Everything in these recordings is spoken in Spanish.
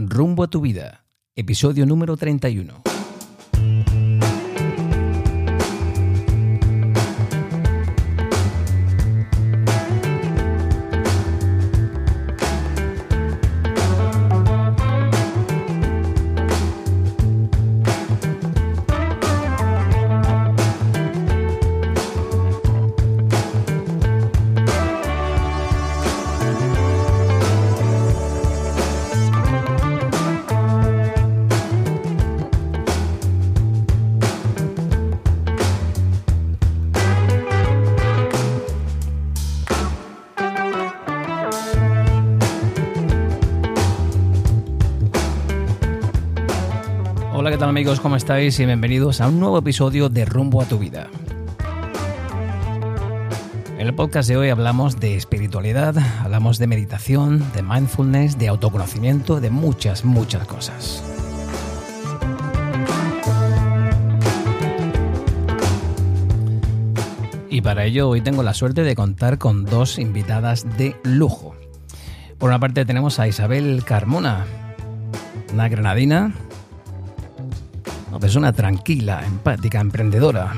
Rumbo a tu vida, episodio número 31. Estáis? Y bienvenidos a un nuevo episodio de Rumbo a tu vida. En el podcast de hoy hablamos de espiritualidad, hablamos de meditación, de mindfulness, de autoconocimiento, de muchas, muchas cosas. Y para ello hoy tengo la suerte de contar con dos invitadas de lujo. Por una parte tenemos a Isabel Carmona, una granadina persona tranquila, empática, emprendedora,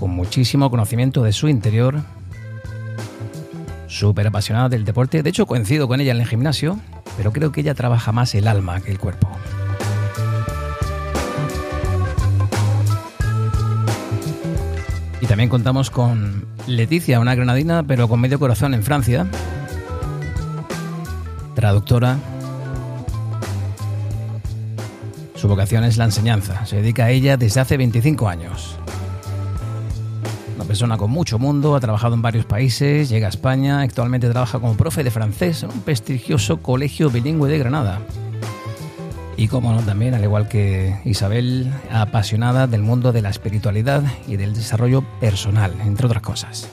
con muchísimo conocimiento de su interior, súper apasionada del deporte. De hecho, coincido con ella en el gimnasio, pero creo que ella trabaja más el alma que el cuerpo. Y también contamos con Leticia, una granadina, pero con medio corazón en Francia, traductora, Su vocación es la enseñanza. Se dedica a ella desde hace 25 años. Una persona con mucho mundo, ha trabajado en varios países, llega a España, actualmente trabaja como profe de francés en un prestigioso colegio bilingüe de Granada. Y como no, también, al igual que Isabel, apasionada del mundo de la espiritualidad y del desarrollo personal, entre otras cosas.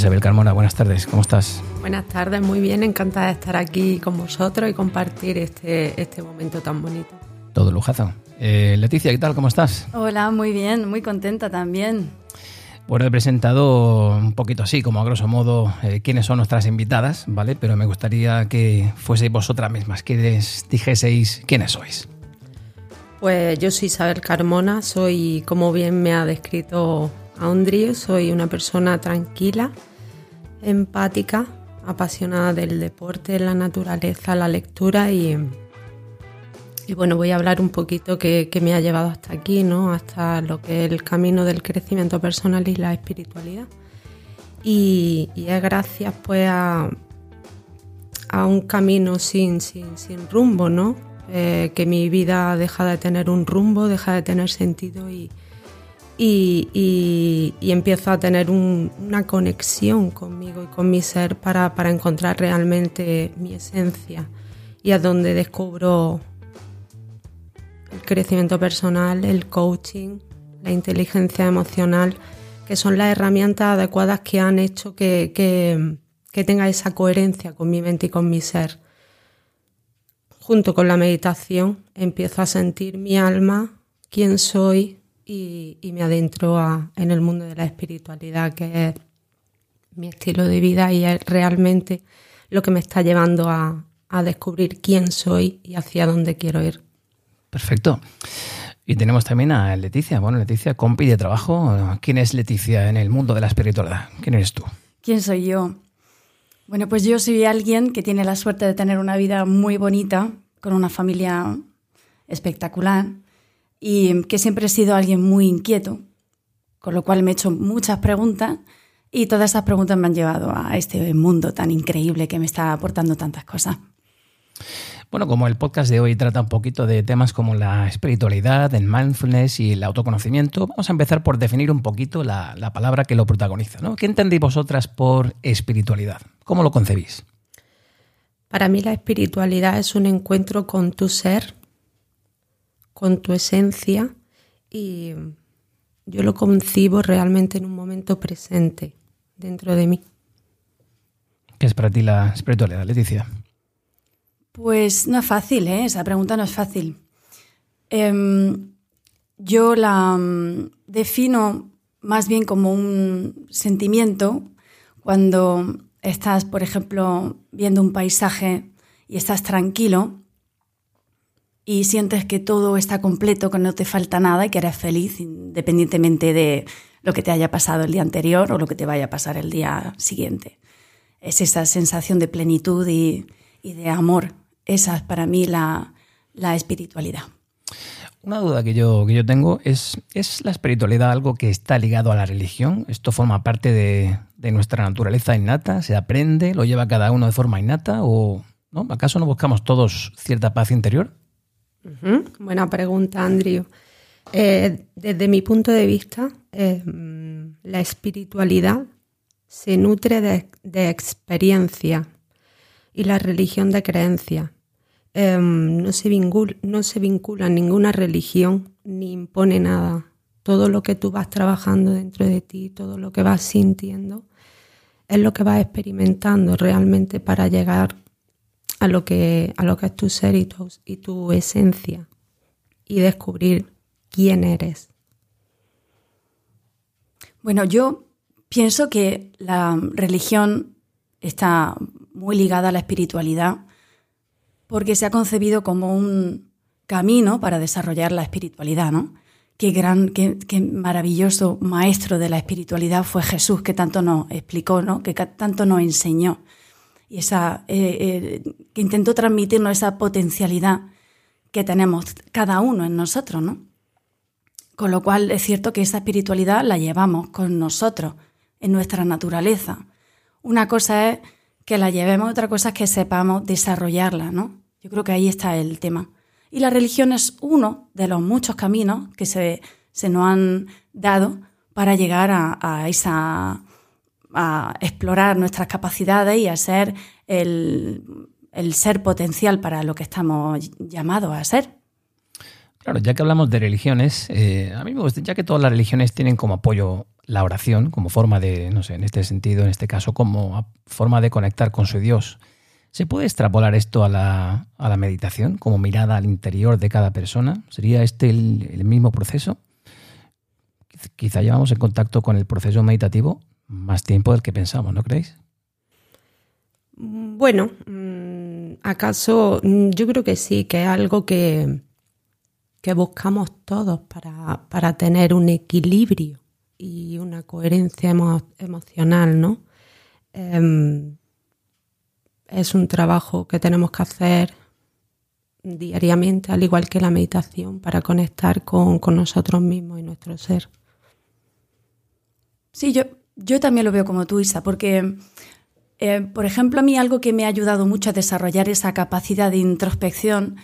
Isabel Carmona, buenas tardes, ¿cómo estás? Buenas tardes, muy bien, encantada de estar aquí con vosotros y compartir este, este momento tan bonito. Todo lujazo. Eh, Leticia, ¿qué tal? ¿Cómo estás? Hola, muy bien, muy contenta también. Bueno, he presentado un poquito así, como a grosso modo, eh, quiénes son nuestras invitadas, ¿vale? Pero me gustaría que fueseis vosotras mismas, que les dijeseis quiénes sois. Pues yo soy Isabel Carmona, soy, como bien me ha descrito Andri, soy una persona tranquila, empática, apasionada del deporte, la naturaleza, la lectura y, y bueno, voy a hablar un poquito que, me ha llevado hasta aquí, ¿no? Hasta lo que es el camino del crecimiento personal y la espiritualidad. Y, y es gracias pues a, a un camino sin, sin, sin rumbo, ¿no? Eh, que mi vida deja de tener un rumbo, deja de tener sentido y, y, empiezo a tener un, una conexión conmigo y con mi ser para, para, encontrar realmente mi esencia y a donde descubro el crecimiento personal, el coaching, la inteligencia emocional, que son las herramientas adecuadas que han hecho que, que, que tenga esa coherencia con mi mente y con mi ser. Junto con la meditación empiezo a sentir mi alma, quién soy, y, y me adentro a, en el mundo de la espiritualidad, que es mi estilo de vida y es realmente lo que me está llevando a, a descubrir quién soy y hacia dónde quiero ir. Perfecto. Y tenemos también a Leticia. Bueno, Leticia, compi de trabajo. ¿Quién es Leticia en el mundo de la espiritualidad? ¿Quién eres tú? ¿Quién soy yo? Bueno, pues yo soy alguien que tiene la suerte de tener una vida muy bonita, con una familia espectacular y que siempre he sido alguien muy inquieto, con lo cual me he hecho muchas preguntas y todas esas preguntas me han llevado a este mundo tan increíble que me está aportando tantas cosas. Bueno, como el podcast de hoy trata un poquito de temas como la espiritualidad, el mindfulness y el autoconocimiento, vamos a empezar por definir un poquito la, la palabra que lo protagoniza. ¿no? ¿Qué entendéis vosotras por espiritualidad? ¿Cómo lo concebís? Para mí la espiritualidad es un encuentro con tu ser, con tu esencia y yo lo concibo realmente en un momento presente dentro de mí. ¿Qué es para ti la espiritualidad, Leticia? Pues no es fácil, ¿eh? esa pregunta no es fácil. Eh, yo la um, defino más bien como un sentimiento cuando estás, por ejemplo, viendo un paisaje y estás tranquilo y sientes que todo está completo, que no te falta nada y que eres feliz independientemente de lo que te haya pasado el día anterior o lo que te vaya a pasar el día siguiente. Es esa sensación de plenitud y, de amor. Esa es para mí la, espiritualidad. Una duda que yo, que yo tengo es, ¿es la espiritualidad algo que está ligado a la religión? ¿Esto forma parte de, de nuestra naturaleza innata? ¿Se aprende? ¿Lo lleva cada uno de forma innata? ¿O no? acaso no buscamos todos cierta paz interior? Buena pregunta, Andrew. Eh, desde mi punto de vista, eh, la espiritualidad se nutre de, experiencia y la religión de creencia. Eh, no, se vincula, no se vincula ninguna religión ni impone nada. Todo lo que tú vas trabajando dentro de ti, todo lo que vas sintiendo, es lo que vas experimentando realmente para llegar a lo que, a lo que es tu ser y tu, esencia y descubrir quién eres. Bueno, yo pienso que la religión está muy ligada a la espiritualidad porque se ha concebido como un camino para desarrollar la espiritualidad, ¿no? Qué gran, qué, maravilloso maestro de la espiritualidad fue Jesús, que tanto nos explicó, ¿no? Que tanto nos enseñó y esa, eh, eh, que intentó transmitirnos esa potencialidad que tenemos cada uno en nosotros, ¿no? Con lo cual es cierto que esa espiritualidad la llevamos con nosotros, en nuestra naturaleza. Una cosa es que la llevemos, otra cosa es que sepamos desarrollarla, ¿no? Yo creo que ahí está el tema. Y la religión es uno de los muchos caminos que se, nos han dado para llegar a esa a explorar nuestras capacidades y a ser el, ser potencial para lo que estamos llamados a ser. Claro, ya que hablamos de religiones, eh, a mí me gusta, ya que todas las religiones tienen como apoyo la oración, como forma de, no sé, en este sentido, en este caso, como forma de conectar con su Dios, ¿se puede extrapolar esto a la, a la meditación, como mirada al interior de cada persona? ¿Sería este el mismo proceso? Quizá llevamos en contacto con el proceso meditativo más tiempo del que pensamos, ¿no creéis? Bueno, mm, acaso mm, yo creo que sí, que es algo que, que buscamos todos para, tener un equilibrio y una coherencia emocional, ¿no? Em, es un trabajo que tenemos que hacer diariamente, al igual que la meditación, para conectar con, con nosotros mismos y nuestro ser. Sí, yo, yo también lo veo como tú, Isa, porque, eh, por ejemplo, a mí algo que me ha ayudado mucho a desarrollar esa capacidad de introspección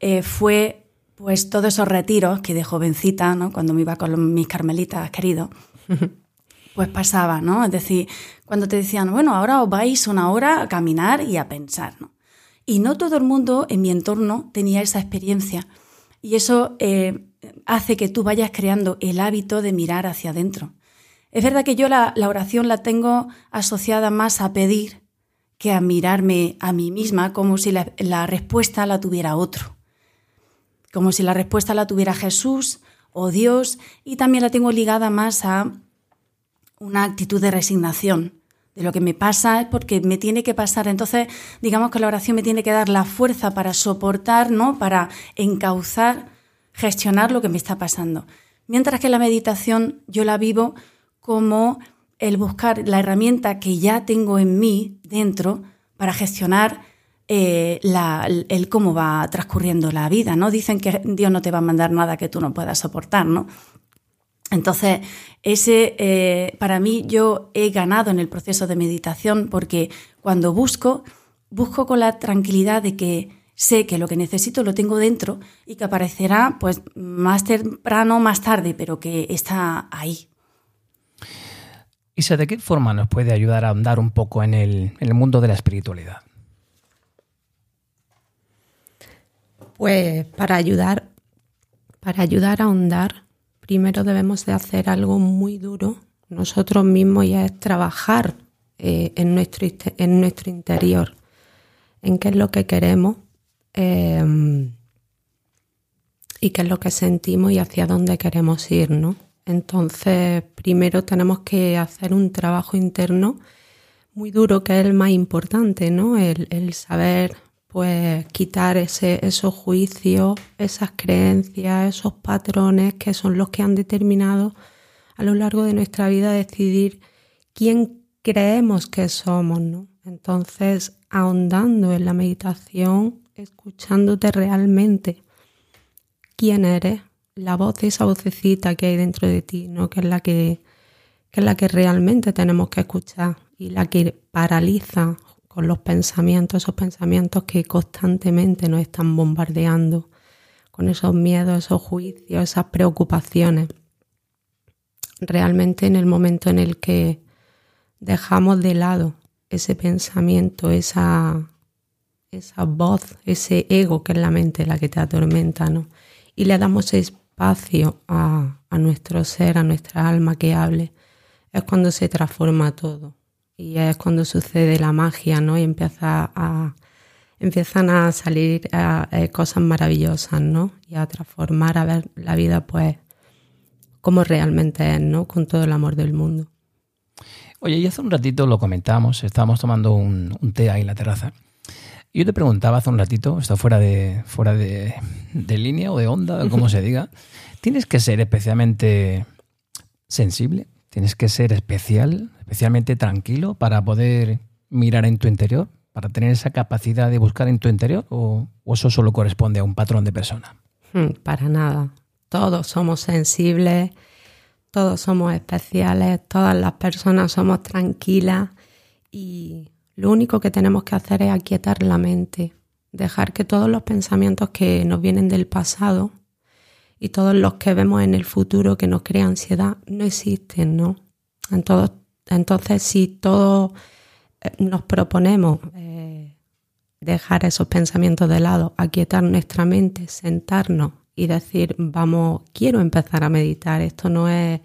eh, fue pues todos esos retiros que de jovencita, ¿no? cuando me iba con mis carmelitas queridos, pues pasaba, ¿no? Es decir, cuando te decían, bueno, ahora os vais una hora a caminar y a pensar, ¿no? Y no todo el mundo en mi entorno tenía esa experiencia. Y eso eh, hace que tú vayas creando el hábito de mirar hacia adentro. Es verdad que yo la, oración la tengo asociada más a pedir que a mirarme a mí misma como si la, la respuesta la tuviera otro, como si la respuesta la tuviera Jesús o Dios y también la tengo ligada más a una actitud de resignación. De lo que me pasa es porque me tiene que pasar. Entonces, digamos que la oración me tiene que dar la fuerza para soportar, ¿no? Para encauzar, gestionar lo que me está pasando. Mientras que la meditación yo la vivo como el buscar la herramienta que ya tengo en mí dentro para gestionar eh, el, cómo va transcurriendo la vida, ¿no? Dicen que Dios no te va a mandar nada que tú no puedas soportar, ¿no? Entonces, ese, eh, para mí, yo he ganado en el proceso de meditación porque cuando busco, busco con la tranquilidad de que sé que lo que necesito lo tengo dentro y que aparecerá pues más temprano, más tarde, pero que está ahí, Isa, ¿de qué forma nos puede ayudar a andar un poco en el, mundo de la espiritualidad? Pues para ayudar, para ayudar a ahondar, primero debemos de hacer algo muy duro nosotros mismos y es trabajar eh, en, nuestro, en nuestro interior, en qué es lo que queremos eh, y qué es lo que sentimos y hacia dónde queremos ir, ¿no? Entonces, primero tenemos que hacer un trabajo interno muy duro que es el más importante, ¿no? El, saber pues quitar ese, esos juicios, esas creencias, esos patrones que son los que han determinado a lo largo de nuestra vida decidir quién creemos que somos, ¿no? Entonces, ahondando en la meditación, escuchándote realmente quién eres, la voz, esa vocecita que hay dentro de ti, ¿no? Que es la que, que es la que realmente tenemos que escuchar y la que paraliza con los pensamientos, esos pensamientos que constantemente nos están bombardeando, con esos miedos, esos juicios, esas preocupaciones. Realmente en el momento en el que dejamos de lado ese pensamiento, esa, esa voz, ese ego que es la mente la que te atormenta, ¿no? Y le damos espacio a, nuestro ser, a nuestra alma que hable, es cuando se transforma todo y es cuando sucede la magia, ¿no? Y empieza a, empiezan a salir cosas maravillosas, ¿no? Y a transformar, a ver la vida, pues, como realmente es, ¿no? Con todo el amor del mundo. Oye, y hace un ratito lo comentamos, estábamos tomando un, té ahí en la terraza. Y yo te preguntaba hace un ratito, está fuera de, fuera de, de línea o de onda, como se diga, ¿tienes que ser especialmente sensible? ¿Tienes que ser especial especialmente tranquilo para poder mirar en tu interior, para tener esa capacidad de buscar en tu interior o, eso solo corresponde a un patrón de persona? Hmm, para nada. Todos somos sensibles, todos somos especiales, todas las personas somos tranquilas y lo único que tenemos que hacer es aquietar la mente, dejar que todos los pensamientos que nos vienen del pasado y todos los que vemos en el futuro que nos crea ansiedad no existen, ¿no? En todos entonces, si todos eh, nos proponemos eh, dejar esos pensamientos de lado, aquietar nuestra mente, sentarnos y decir, vamos, quiero empezar a meditar, esto no es,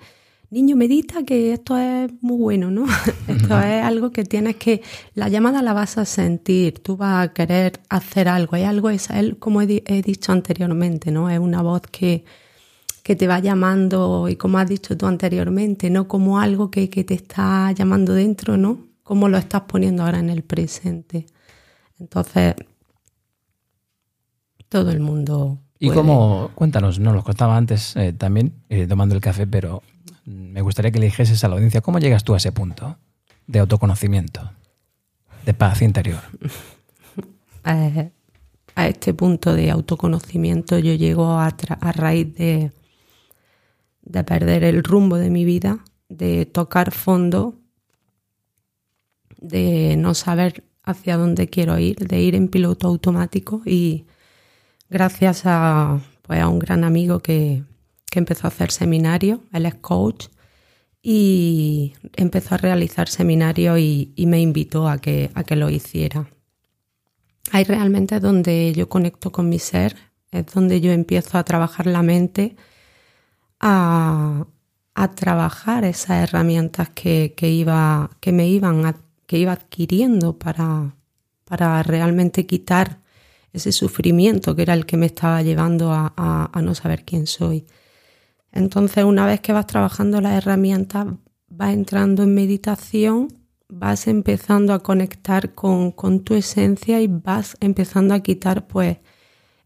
niño, medita, que esto es muy bueno, ¿no? esto es algo que tienes que, la llamada la vas a sentir, tú vas a querer hacer algo, hay algo, es, como he dicho anteriormente, ¿no? Es una voz que que te va llamando y como has dicho tú anteriormente, no como algo que, te está llamando dentro, ¿no? Como lo estás poniendo ahora en el presente. Entonces, todo el mundo. Y cómo, cuéntanos, no lo contaba antes eh, también, eh, tomando el café, pero me gustaría que le dijeses a la audiencia, ¿cómo llegas tú a ese punto de autoconocimiento, de paz interior? A este punto de autoconocimiento yo llego a raíz de, de perder el rumbo de mi vida, de tocar fondo, de no saber hacia dónde quiero ir, de ir en piloto automático y gracias a, pues, a un gran amigo que, que empezó a hacer seminario, él es coach y empezó a realizar seminario y, me invitó a que, a que lo hiciera. Ahí realmente es donde yo conecto con mi ser, es donde yo empiezo a trabajar la mente a, trabajar esas herramientas que, iba, que me iban que iba adquiriendo para, para realmente quitar ese sufrimiento que era el que me estaba llevando a, no saber quién soy. Entonces, una vez que vas trabajando las herramientas, vas entrando en meditación, vas empezando a conectar con, con, tu esencia y vas empezando a quitar pues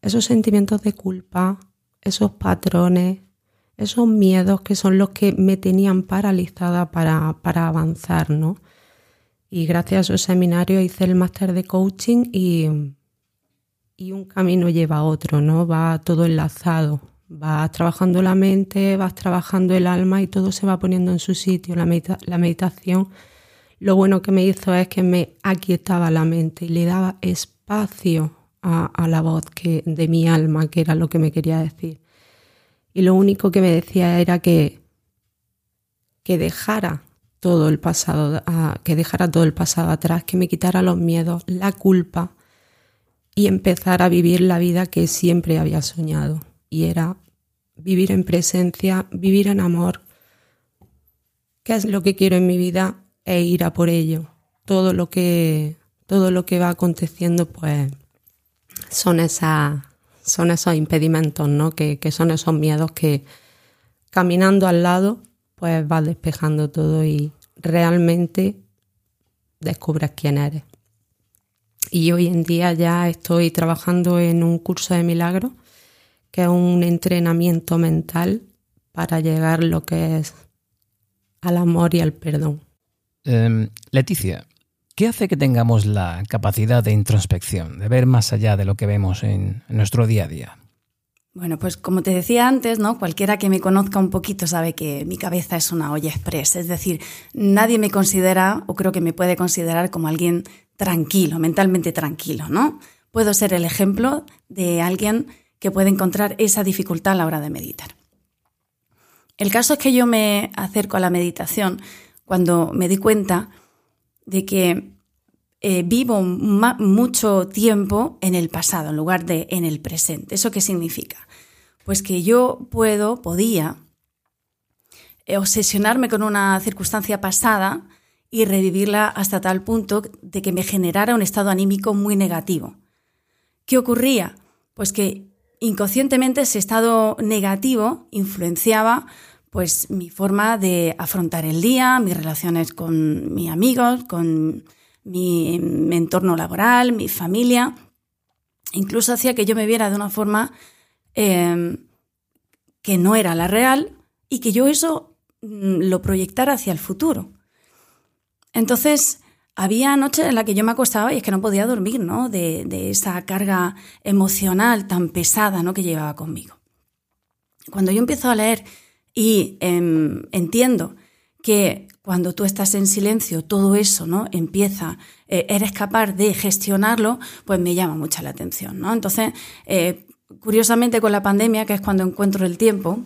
esos sentimientos de culpa, esos patrones, esos miedos que son los que me tenían paralizada para, para avanzar, ¿no? Y gracias a su seminario hice el máster de coaching y, y un camino lleva a otro, ¿no? Va todo enlazado. Vas trabajando la mente, vas trabajando el alma y todo se va poniendo en su sitio. La, la meditación, lo bueno que me hizo es que me aquietaba la mente y le daba espacio a, a la voz que, de mi alma, que era lo que me quería decir y lo único que me decía era que, que dejara todo el pasado, que dejara todo el pasado atrás, que me quitara los miedos, la culpa y empezar a vivir la vida que siempre había soñado. Y era vivir en presencia, vivir en amor. ¿Qué es lo que quiero en mi vida? E ir a por ello. Todo lo que, todo lo que va aconteciendo, pues, son esas son esos impedimentos, ¿no? Que, son esos miedos que caminando al lado, pues vas despejando todo y realmente descubres quién eres. Y hoy en día ya estoy trabajando en un curso de milagros, que es un entrenamiento mental para llegar lo que es al amor y al perdón. Em, Leticia, ¿qué hace que tengamos la capacidad de introspección, de ver más allá de lo que vemos en, en nuestro día a día? Bueno, pues como te decía antes, ¿no? Cualquiera que me conozca un poquito sabe que mi cabeza es una olla express. Es decir, nadie me considera, o creo que me puede considerar como alguien tranquilo, mentalmente tranquilo, ¿no? Puedo ser el ejemplo de alguien que puede encontrar esa dificultad a la hora de meditar. El caso es que yo me acerco a la meditación cuando me di cuenta de que eh, vivo mucho tiempo en el pasado en lugar de en el presente. ¿Eso qué significa? Pues que yo puedo, podía, eh, obsesionarme con una circunstancia pasada y revivirla hasta tal punto de que me generara un estado anímico muy negativo. ¿Qué ocurría? Pues que inconscientemente ese estado negativo influenciaba pues mi forma de afrontar el día, mis relaciones con mis amigos, con mi, entorno laboral, mi familia. Incluso hacía que yo me viera de una forma em, que no era la real y que yo eso mm, lo proyectara hacia el futuro. Entonces, había noches en las que yo me acostaba y es que no podía dormir, ¿no? De, esa carga emocional tan pesada, ¿no? Que llevaba conmigo. Cuando yo empiezo a leer y em, entiendo que cuando tú estás en silencio, todo eso, ¿no? Empieza, eh, eres capaz de gestionarlo, pues me llama mucha la atención, ¿no? Entonces, eh, curiosamente con la pandemia, que es cuando encuentro el tiempo,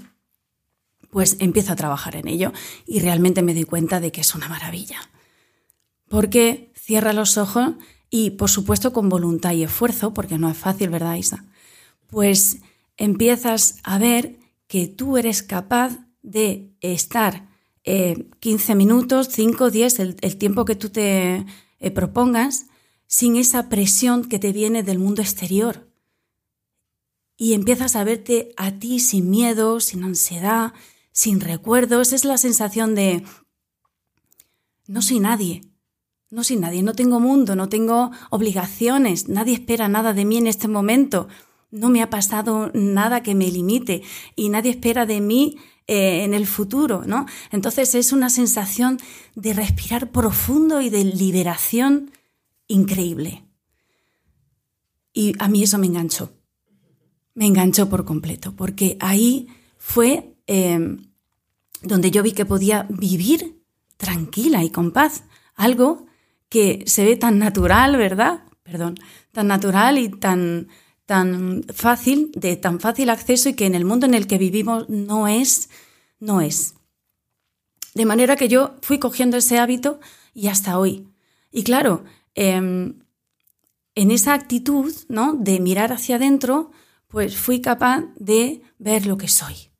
pues empiezo a trabajar en ello y realmente me doy cuenta de que es una maravilla porque cierra los ojos y, por supuesto, con voluntad y esfuerzo, porque no es fácil, ¿verdad, Isa? Pues empiezas a ver que tú eres capaz de estar 15 eh, minutos, 5, 10, el, tiempo que tú te eh, propongas, sin esa presión que te viene del mundo exterior. Y empiezas a verte a ti sin miedo, sin ansiedad, sin recuerdos. Es la sensación de no soy nadie, no soy nadie, no tengo mundo, no tengo obligaciones, nadie espera nada de mí en este momento, no me ha pasado nada que me limite y nadie espera de mí eh, en el futuro, ¿no? Entonces es una sensación de respirar profundo y de liberación increíble. Y a mí eso me enganchó, me enganchó por completo, porque ahí fue eh, donde yo vi que podía vivir tranquila y con paz, algo que se ve tan natural, ¿verdad? Perdón, tan natural y tan, tan fácil, de tan fácil acceso y que en el mundo en el que vivimos no es, no es. De manera que yo fui cogiendo ese hábito y hasta hoy. Y claro, em, en esa actitud, ¿no? De mirar hacia adentro, pues fui capaz de ver lo que soy.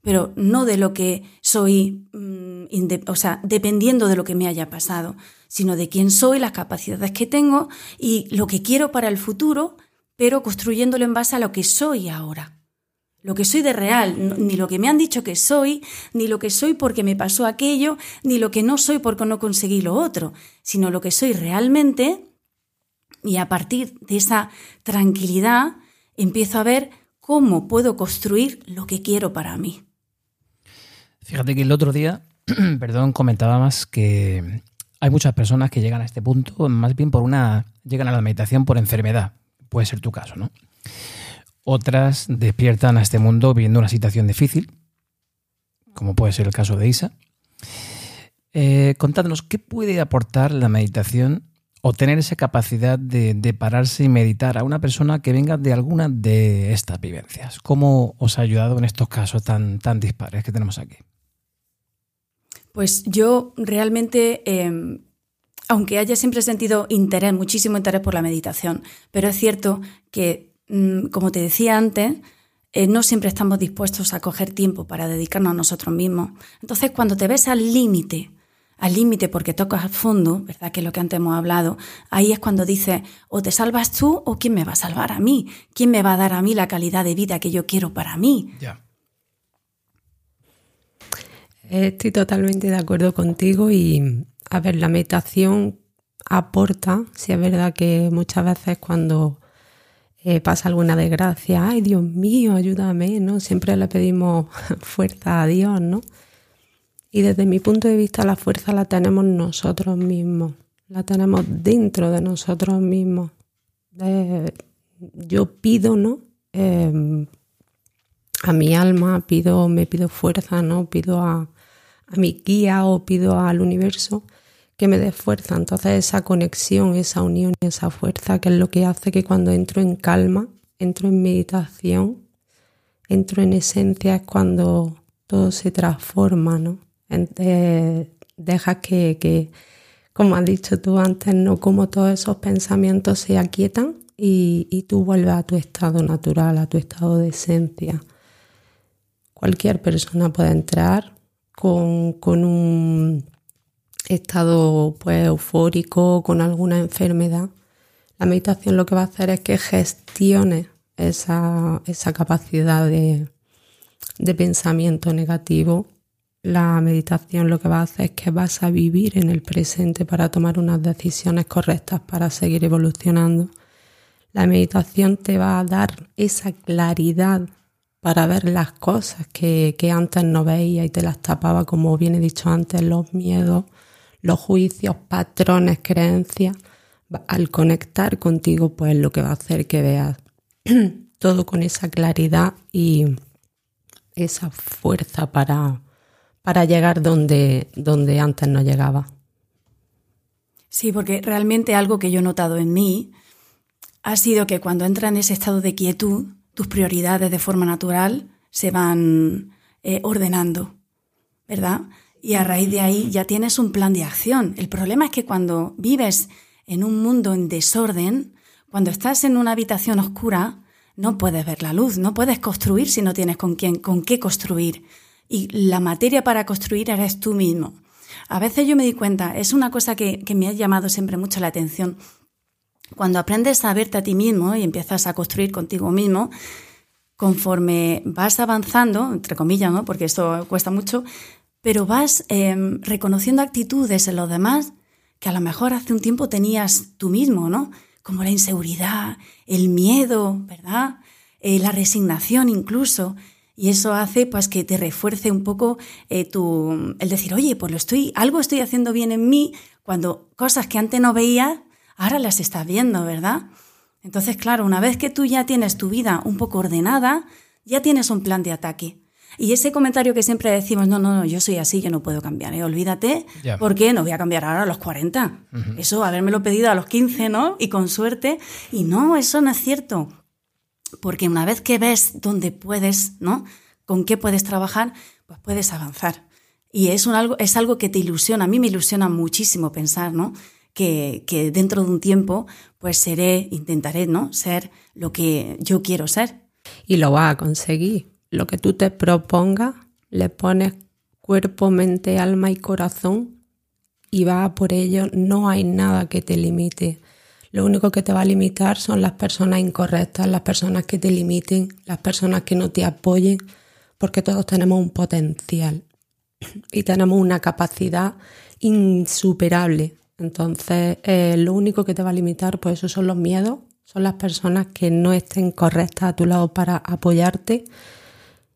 Pero no de lo que soy, mm, o sea, dependiendo de lo que me haya pasado, sino de quién soy, las capacidades que tengo y lo que quiero para el futuro, pero construyéndolo en base a lo que soy ahora. Lo que soy de real, ni lo que me han dicho que soy, ni lo que soy porque me pasó aquello, ni lo que no soy porque no conseguí lo otro, sino lo que soy realmente y a partir de esa tranquilidad empiezo a ver cómo puedo construir lo que quiero para mí. Fíjate que el otro día, perdón, comentaba más que hay muchas personas que llegan a este punto más bien por una. llegan a la meditación por enfermedad. Puede ser tu caso, ¿no? Otras despiertan a este mundo viendo una situación difícil, como puede ser el caso de Isa. Eh, contadnos, ¿qué puede aportar la meditación o tener esa capacidad de, de, pararse y meditar a una persona que venga de alguna de estas vivencias? ¿Cómo os ha ayudado en estos casos tan, tan dispares que tenemos aquí? Pues yo realmente, em, aunque haya siempre sentido interés, muchísimo interés por la meditación, pero es cierto que, mm, como te decía antes, eh, no siempre estamos dispuestos a coger tiempo para dedicarnos a nosotros mismos. Entonces, cuando te ves al límite, al límite porque tocas al fondo, ¿verdad? Que es lo que antes hemos hablado, ahí es cuando dices, o te salvas tú o quién me va a salvar a mí, quién me va a dar a mí la calidad de vida que yo quiero para mí. Estoy totalmente de acuerdo contigo y, a ver, la meditación aporta, si es verdad que muchas veces cuando eh, pasa alguna desgracia, ay Dios mío, ayúdame, ¿no? Siempre le pedimos fuerza a Dios, ¿no? Y desde mi punto de vista la fuerza la tenemos nosotros mismos, la tenemos dentro de nosotros mismos. yo pido, ¿no? Em, a mi alma, pido, me pido fuerza, ¿no? Pido a, a mi guía o pido al universo que me dé fuerza. Entonces esa conexión, esa unión, esa fuerza, que es lo que hace que cuando entro en calma, entro en meditación, entro en esencia, es cuando todo se transforma, ¿no? Dejas que, que, como has dicho tú antes, ¿no? Como todos esos pensamientos se aquietan y, y tú vuelves a tu estado natural, a tu estado de esencia. Cualquier persona puede entrar con, con un estado pues eufórico, con alguna enfermedad, la meditación lo que va a hacer es que gestione esa, esa capacidad de, de pensamiento negativo. La meditación lo que va a hacer es que vas a vivir en el presente para tomar unas decisiones correctas para seguir evolucionando. La meditación te va a dar esa claridad para ver las cosas que, que antes no veía y te las tapaba, como bien he dicho antes, los miedos, los juicios, patrones, creencias, al conectar contigo, pues lo que va a hacer que veas todo con esa claridad y esa fuerza para, para llegar donde, donde antes no llegaba. Sí, porque realmente algo que yo he notado en mí ha sido que cuando entra en ese estado de quietud, tus prioridades de forma natural se van eh, ordenando, ¿verdad? y a raíz de ahí ya tienes un plan de acción. El problema es que cuando vives en un mundo en desorden, cuando estás en una habitación oscura, no puedes ver la luz, no puedes construir si no tienes con quién, con qué construir. Y la materia para construir eres tú mismo. A veces yo me di cuenta, es una cosa que, que me ha llamado siempre mucho la atención. Cuando aprendes a verte a ti mismo y empiezas a construir contigo mismo, conforme vas avanzando, entre comillas, ¿no? porque esto cuesta mucho, pero vas em, reconociendo actitudes en los demás que a lo mejor hace un tiempo tenías tú mismo, ¿no? Como la inseguridad, el miedo, ¿verdad? Eh, la resignación incluso. Y eso hace pues que te refuerce un poco eh, tu, el decir, oye, pues lo estoy, algo estoy haciendo bien en mí, cuando cosas que antes no veía, ahora las estás viendo, ¿verdad? Entonces, claro, una vez que tú ya tienes tu vida un poco ordenada, ya tienes un plan de ataque. Y ese comentario que siempre decimos, no, no, no, yo soy así, yo no puedo cambiar, ¿eh? olvídate, porque no voy a cambiar ahora a los 40. Eso, habérmelo pedido a los 15, ¿no? Y con suerte. Y no, eso no es cierto. Porque una vez que ves dónde puedes, ¿no? Con qué puedes trabajar, pues puedes avanzar. Y es, un algo, es algo que te ilusiona. A mí me ilusiona muchísimo pensar, ¿no? Que, dentro de un tiempo, pues seré, intentaré, ¿no? Ser lo que yo quiero ser. Y lo va a conseguir lo que tú te propongas, le pones cuerpo, mente, alma y corazón y vas por ello. No hay nada que te limite. Lo único que te va a limitar son las personas incorrectas, las personas que te limiten, las personas que no te apoyen, porque todos tenemos un potencial y tenemos una capacidad insuperable. Entonces, eh, lo único que te va a limitar, pues esos son los miedos, son las personas que no estén correctas a tu lado para apoyarte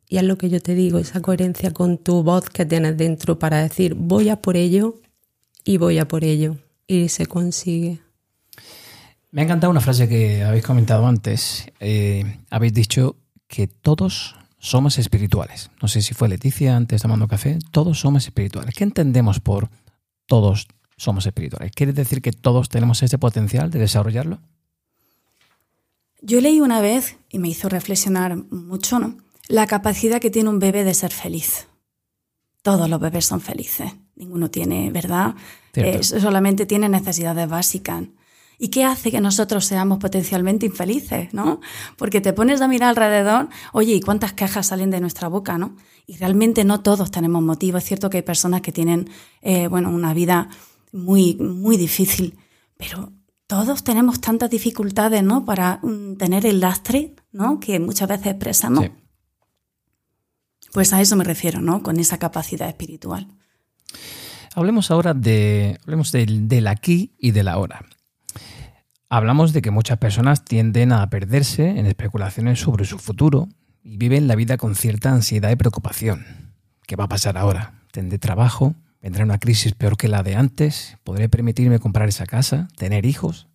y es lo que yo te digo, esa coherencia con tu voz que tienes dentro para decir voy a por ello y voy a por ello. Y se consigue. Me ha encantado una frase que habéis comentado antes. Eh, habéis dicho que todos somos espirituales. No sé si fue Leticia antes tomando café. Todos somos espirituales. ¿Qué entendemos por todos somos espirituales? ¿Quiere decir que todos tenemos ese potencial de desarrollarlo? Yo leí una vez y me hizo reflexionar mucho, ¿no? la capacidad que tiene un bebé de ser feliz. Todos los bebés son felices, ninguno tiene, ¿verdad? Eh, solamente tiene necesidades básicas. ¿Y qué hace que nosotros seamos potencialmente infelices, no? Porque te pones a mirar alrededor, oye, ¿y cuántas quejas salen de nuestra boca, no? Y realmente no todos tenemos motivo. Es cierto que hay personas que tienen, eh, bueno, una vida muy, muy difícil, pero todos tenemos tantas dificultades, ¿no? Para mm, tener el lastre, ¿no? Que muchas veces expresamos. Sí. Pues a eso me refiero, ¿no? Con esa capacidad espiritual. Hablemos ahora de, hablemos del, del aquí y del ahora. Hablamos de que muchas personas tienden a perderse en especulaciones sobre su futuro y viven la vida con cierta ansiedad y preocupación. ¿Qué va a pasar ahora? ¿Tendré trabajo? ¿Vendrá una crisis peor que la de antes? ¿Podré permitirme comprar esa casa? ¿Tener hijos?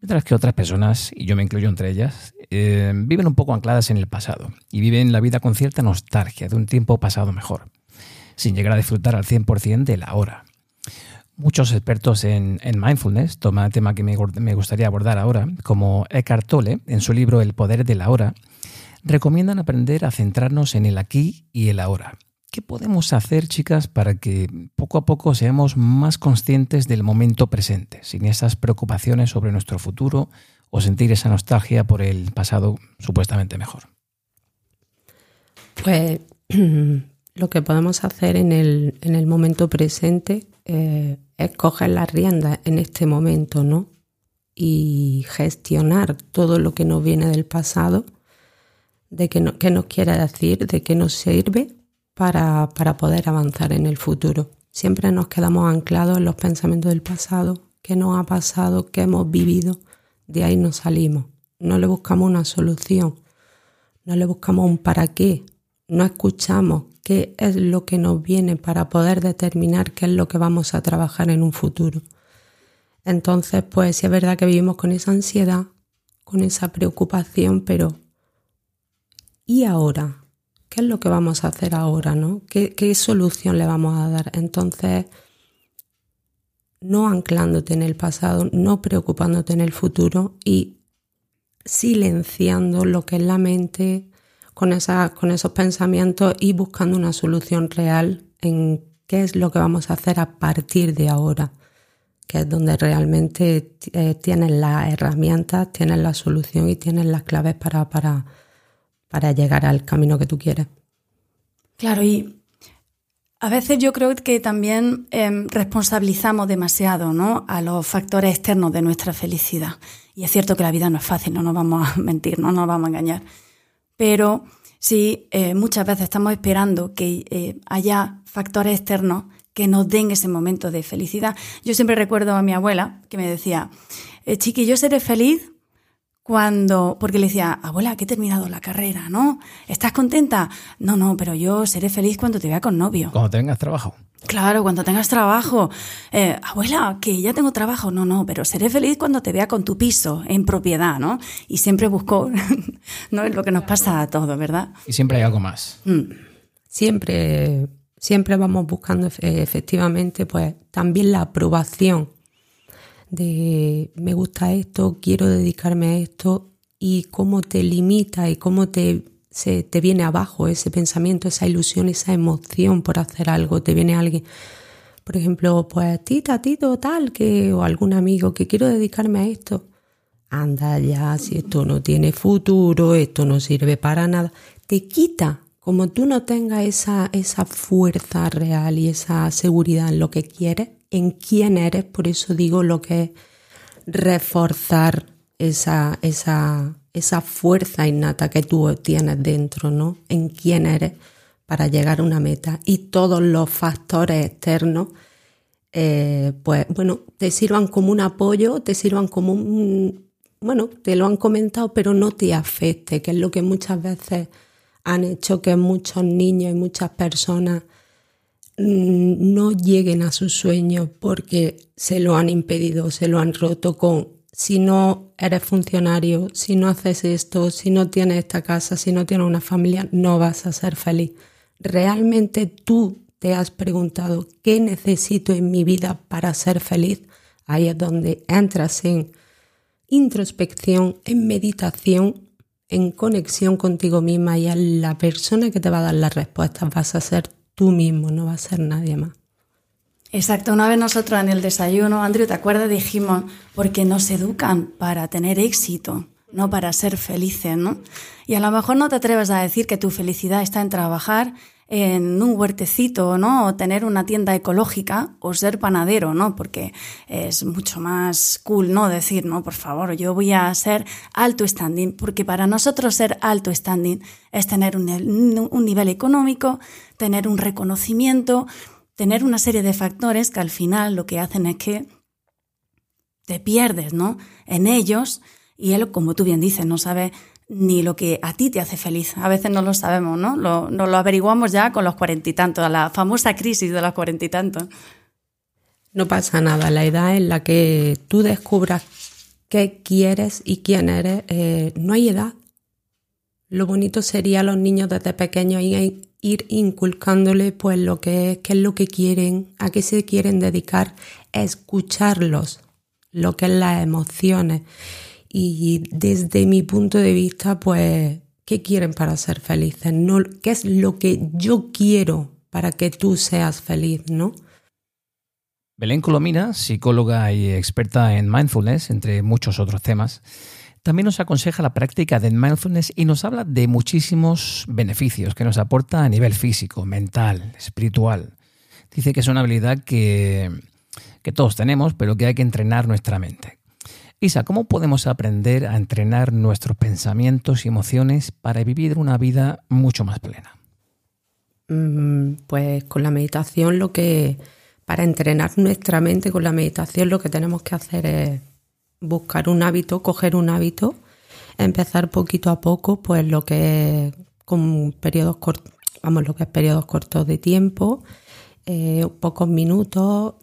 Mientras que otras personas, y yo me incluyo entre ellas, eh, viven un poco ancladas en el pasado y viven la vida con cierta nostalgia de un tiempo pasado mejor, sin llegar a disfrutar al 100% de la hora. Muchos expertos en, mindfulness, toma tema que me, me, gustaría abordar ahora, como Eckhart Tolle, en su libro El poder de la hora, recomiendan aprender a centrarnos en el aquí y el ahora. ¿Qué podemos hacer, chicas, para que poco a poco seamos más conscientes del momento presente, sin esas preocupaciones sobre nuestro futuro o sentir esa nostalgia por el pasado supuestamente mejor? Pues lo que podemos hacer en el, en el momento presente eh, es coger las riendas en este momento, ¿no? Y gestionar todo lo que nos viene del pasado, de qué, nos quiere decir, de qué nos sirve para, para poder avanzar en el futuro. Siempre nos quedamos anclados en los pensamientos del pasado, qué nos ha pasado, qué hemos vivido, de ahí nos salimos. No le buscamos una solución, no le buscamos un para qué, no escuchamos qué es lo que nos viene para poder determinar qué es lo que vamos a trabajar en un futuro. Entonces, pues sí es verdad que vivimos con esa ansiedad, con esa preocupación, pero ¿y ahora? ¿Qué es lo que vamos a hacer ahora? ¿no? ¿Qué, solución le vamos a dar? Entonces, no anclándote en el pasado, no preocupándote en el futuro y silenciando lo que es la mente, con, con esos pensamientos y buscando una solución real en qué es lo que vamos a hacer a partir de ahora, que es donde realmente eh, tienes las herramientas, tienes la solución y tienes las claves para, para llegar al camino que tú quieres. Claro, y a veces yo creo que también em, responsabilizamos demasiado ¿no? a los factores externos de nuestra felicidad. Y es cierto que la vida no es fácil, no nos vamos a mentir, no nos vamos a engañar pero sí eh, muchas veces estamos esperando que eh, haya factores externos que nos den ese momento de felicidad. Yo siempre recuerdo a mi abuela que me decía, eh, chiqui, yo seré feliz cuando, porque le decía, abuela, que he terminado la carrera, ¿no? ¿Estás contenta? No, no, pero yo seré feliz cuando te vea con novio. Cuando tengas trabajo. Claro, cuando tengas trabajo. Eh, abuela, que ya tengo trabajo. No, no, pero seré feliz cuando te vea con tu piso en propiedad, ¿no? Y siempre busco, ¿no? Es lo que nos pasa a todos, ¿verdad? Y siempre hay algo más. Mm. Siempre, siempre vamos buscando efectivamente, pues, también la aprobación de me gusta esto, quiero dedicarme a esto y cómo te limita y cómo te se te viene abajo ese pensamiento, esa ilusión, esa emoción por hacer algo. Te viene alguien, por ejemplo, pues tita, tito, tal, que, o algún amigo que quiero dedicarme a esto. Anda ya, si esto no tiene futuro, esto no sirve para nada. Te quita, como tú no tengas esa, esa fuerza real y esa seguridad en lo que quieres, en quién eres, por eso digo lo que es reforzar esa, esa esa fuerza innata que tú tienes dentro, ¿no? En quién eres para llegar a una meta y todos los factores externos, eh, pues bueno, te sirvan como un apoyo, te sirvan como un, bueno, te lo han comentado, pero no te afecte, que es lo que muchas veces han hecho que muchos niños y muchas personas no lleguen a sus sueños porque se lo han impedido, se lo han roto con si no eres funcionario, si no haces esto, si no tienes esta casa, si no tienes una familia, no vas a ser feliz. ¿Realmente tú te has preguntado qué necesito en mi vida para ser feliz? Ahí es donde entras en introspección, en meditación, en conexión contigo misma y a la persona que te va a dar las respuestas vas a ser tú mismo, no va a ser nadie más. Exacto, una vez nosotros en el desayuno, Andrew, ¿te acuerdas? Dijimos, porque nos educan para tener éxito, no para ser felices, ¿no? Y a lo mejor no te atreves a decir que tu felicidad está en trabajar en un huertecito, ¿no? O tener una tienda ecológica o ser panadero, ¿no? Porque es mucho más cool, ¿no? Decir, no, por favor, yo voy a ser alto standing, porque para nosotros ser alto standing es tener un, nivel económico, tener un reconocimiento, tener una serie de factores que al final lo que hacen es que te pierdes, ¿no? En ellos y él, como tú bien dices, no sabe ni lo que a ti te hace feliz. A veces no lo sabemos, ¿no? Lo, lo averiguamos ya con los cuarenta y tantos, la famosa crisis de los cuarenta y tantos. No pasa nada, la edad en la que tú descubras qué quieres y quién eres, eh, no hay edad. Lo bonito sería a los niños desde pequeños ir, ir inculcándole pues lo que es, qué es lo que quieren, a qué se quieren dedicar, escucharlos, lo que es las emociones. Y desde mi punto de vista, pues, ¿qué quieren para ser felices? No, ¿Qué es lo que yo quiero para que tú seas feliz, no? Belén Colomina, psicóloga y experta en mindfulness, entre muchos otros temas, también nos aconseja la práctica de mindfulness y nos habla de muchísimos beneficios que nos aporta a nivel físico, mental, espiritual. Dice que es una habilidad que, que todos tenemos, pero que hay que entrenar nuestra mente. Isa, ¿cómo podemos aprender a entrenar nuestros pensamientos y emociones para vivir una vida mucho más plena? Mm, pues con la meditación lo que para entrenar nuestra mente con la meditación lo que tenemos que hacer es buscar un hábito, coger un hábito, empezar poquito a poco, pues lo que es con periodos cortos, vamos, lo que es periodos cortos de tiempo, eh, pocos minutos,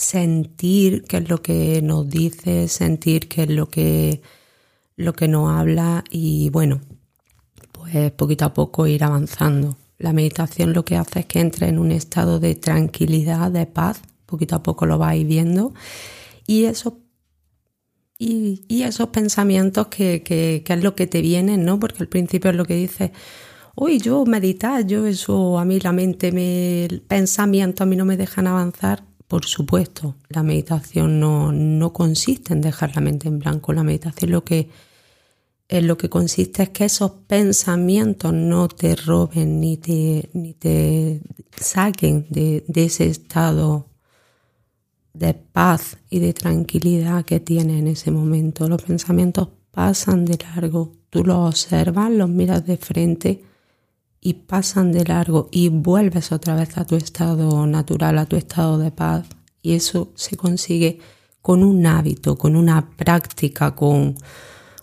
sentir qué es lo que nos dice, sentir qué es lo que, lo que nos habla y bueno, pues poquito a poco ir avanzando. La meditación lo que hace es que entre en un estado de tranquilidad, de paz, poquito a poco lo vais viendo, y esos, y, esos pensamientos que, que, es lo que te vienen, ¿no? Porque al principio es lo que dices, uy, yo meditar, yo eso, a mí la mente, me, pensamiento a mí no me dejan avanzar. Por supuesto, la meditación no, no consiste en dejar la mente en blanco, la meditación lo que en lo que consiste es que esos pensamientos no te roben ni te, ni te saquen de, ese estado de paz y de tranquilidad que tienes en ese momento. Los pensamientos pasan de largo, tú los observas, los miras de frente y pasan de largo y vuelves otra vez a tu estado natural, a tu estado de paz. Y eso se consigue con un hábito, con una práctica, con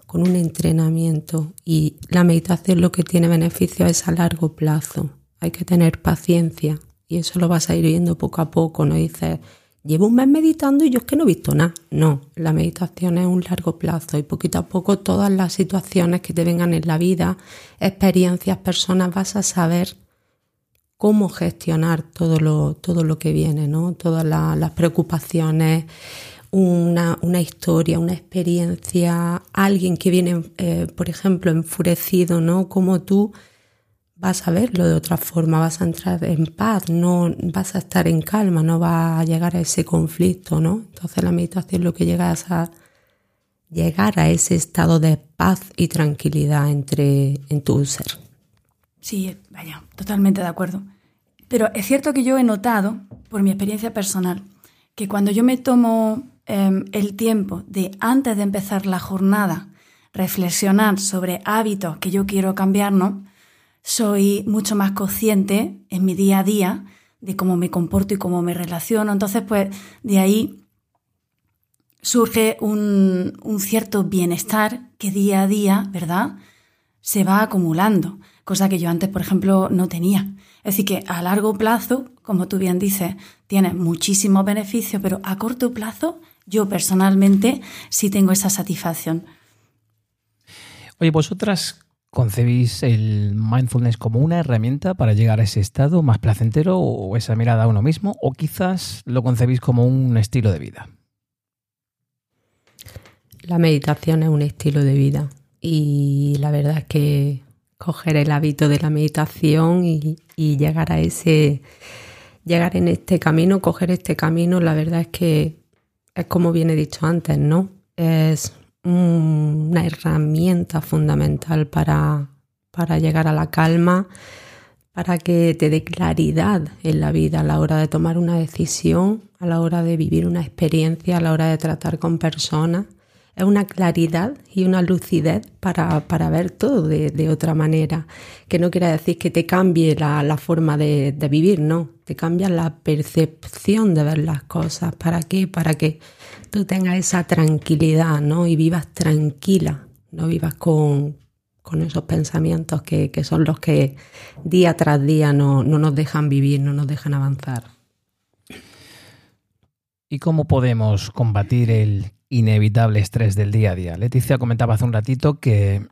con un entrenamiento y la meditación lo que tiene beneficio es a largo plazo. Hay que tener paciencia y eso lo vas a ir viendo poco a poco. No dices, llevo un mes meditando y yo es que no he visto nada. No, la meditación es un largo plazo y poquito a poco todas las situaciones que te vengan en la vida, experiencias, personas, vas a saber cómo gestionar todo lo, todo lo que viene, ¿no? Todas las preocupaciones, una, una, historia, una experiencia, alguien que viene, eh, por ejemplo, enfurecido, ¿no? Como tú vas a verlo de otra forma, vas a entrar en paz, no vas a estar en calma, no va a llegar a ese conflicto, ¿no? Entonces la meditación lo que llega es a llegar a ese estado de paz y tranquilidad entre en tu ser. Sí, vaya, totalmente de acuerdo. Pero es cierto que yo he notado, por mi experiencia personal, que cuando yo me tomo Em, el tiempo de antes de empezar la jornada reflexionar sobre hábitos que yo quiero cambiar, ¿no? Soy mucho más consciente en mi día a día de cómo me comporto y cómo me relaciono. Entonces, pues de ahí surge un, un cierto bienestar que día a día, ¿verdad? Se va acumulando, cosa que yo antes, por ejemplo, no tenía. Es decir, que a largo plazo, como tú bien dices, tiene muchísimos beneficios, pero a corto plazo yo personalmente sí tengo esa satisfacción. Oye, vosotras concebís el mindfulness como una herramienta para llegar a ese estado más placentero o esa mirada a uno mismo o quizás lo concebís como un estilo de vida. La meditación es un estilo de vida y la verdad es que coger el hábito de la meditación y, y llegar a ese, llegar en este camino, coger este camino, la verdad es que es como bien he dicho antes, ¿no? Es una herramienta fundamental para, para llegar a la calma, para que te dé claridad en la vida a la hora de tomar una decisión, a la hora de vivir una experiencia, a la hora de tratar con personas. es una claridad y una lucidez para, ver todo de, otra manera. Que no quiere decir que te cambie la, forma de, vivir, no. Te cambia la percepción de ver las cosas. ¿Para qué? Para que tú tengas esa tranquilidad, ¿no? Y vivas tranquila, no vivas con, esos pensamientos que, son los que día tras día no, no nos dejan vivir, no nos dejan avanzar. ¿Y cómo podemos combatir el inevitable estrés del día a día. Leticia comentaba hace un ratito que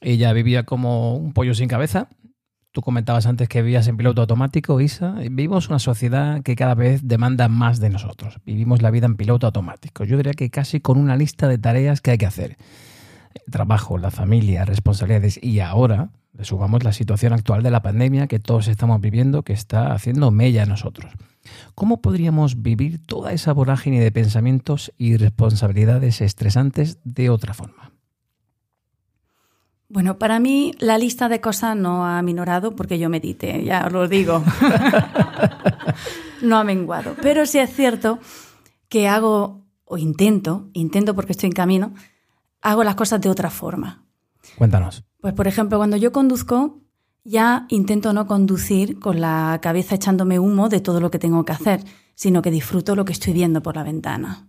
ella vivía como un pollo sin cabeza. Tú comentabas antes que vivías en piloto automático, Isa. Vivimos una sociedad que cada vez demanda más de nosotros. Vivimos la vida en piloto automático. Yo diría que casi con una lista de tareas que hay que hacer. trabajo, la familia, responsabilidades y ahora le sumamos la situación actual de la pandemia que todos estamos viviendo que está haciendo mella a nosotros. ¿Cómo podríamos vivir toda esa vorágine de pensamientos y responsabilidades estresantes de otra forma? Bueno, para mí la lista de cosas no ha minorado porque yo medite, ya os lo digo. no ha menguado. Pero sí es cierto que hago, o intento, intento porque estoy en camino, hago las cosas de otra forma. Cuéntanos. Pues por ejemplo, cuando yo conduzco, ya intento no conducir con la cabeza echándome humo de todo lo que tengo que hacer, sino que disfruto lo que estoy viendo por la ventana.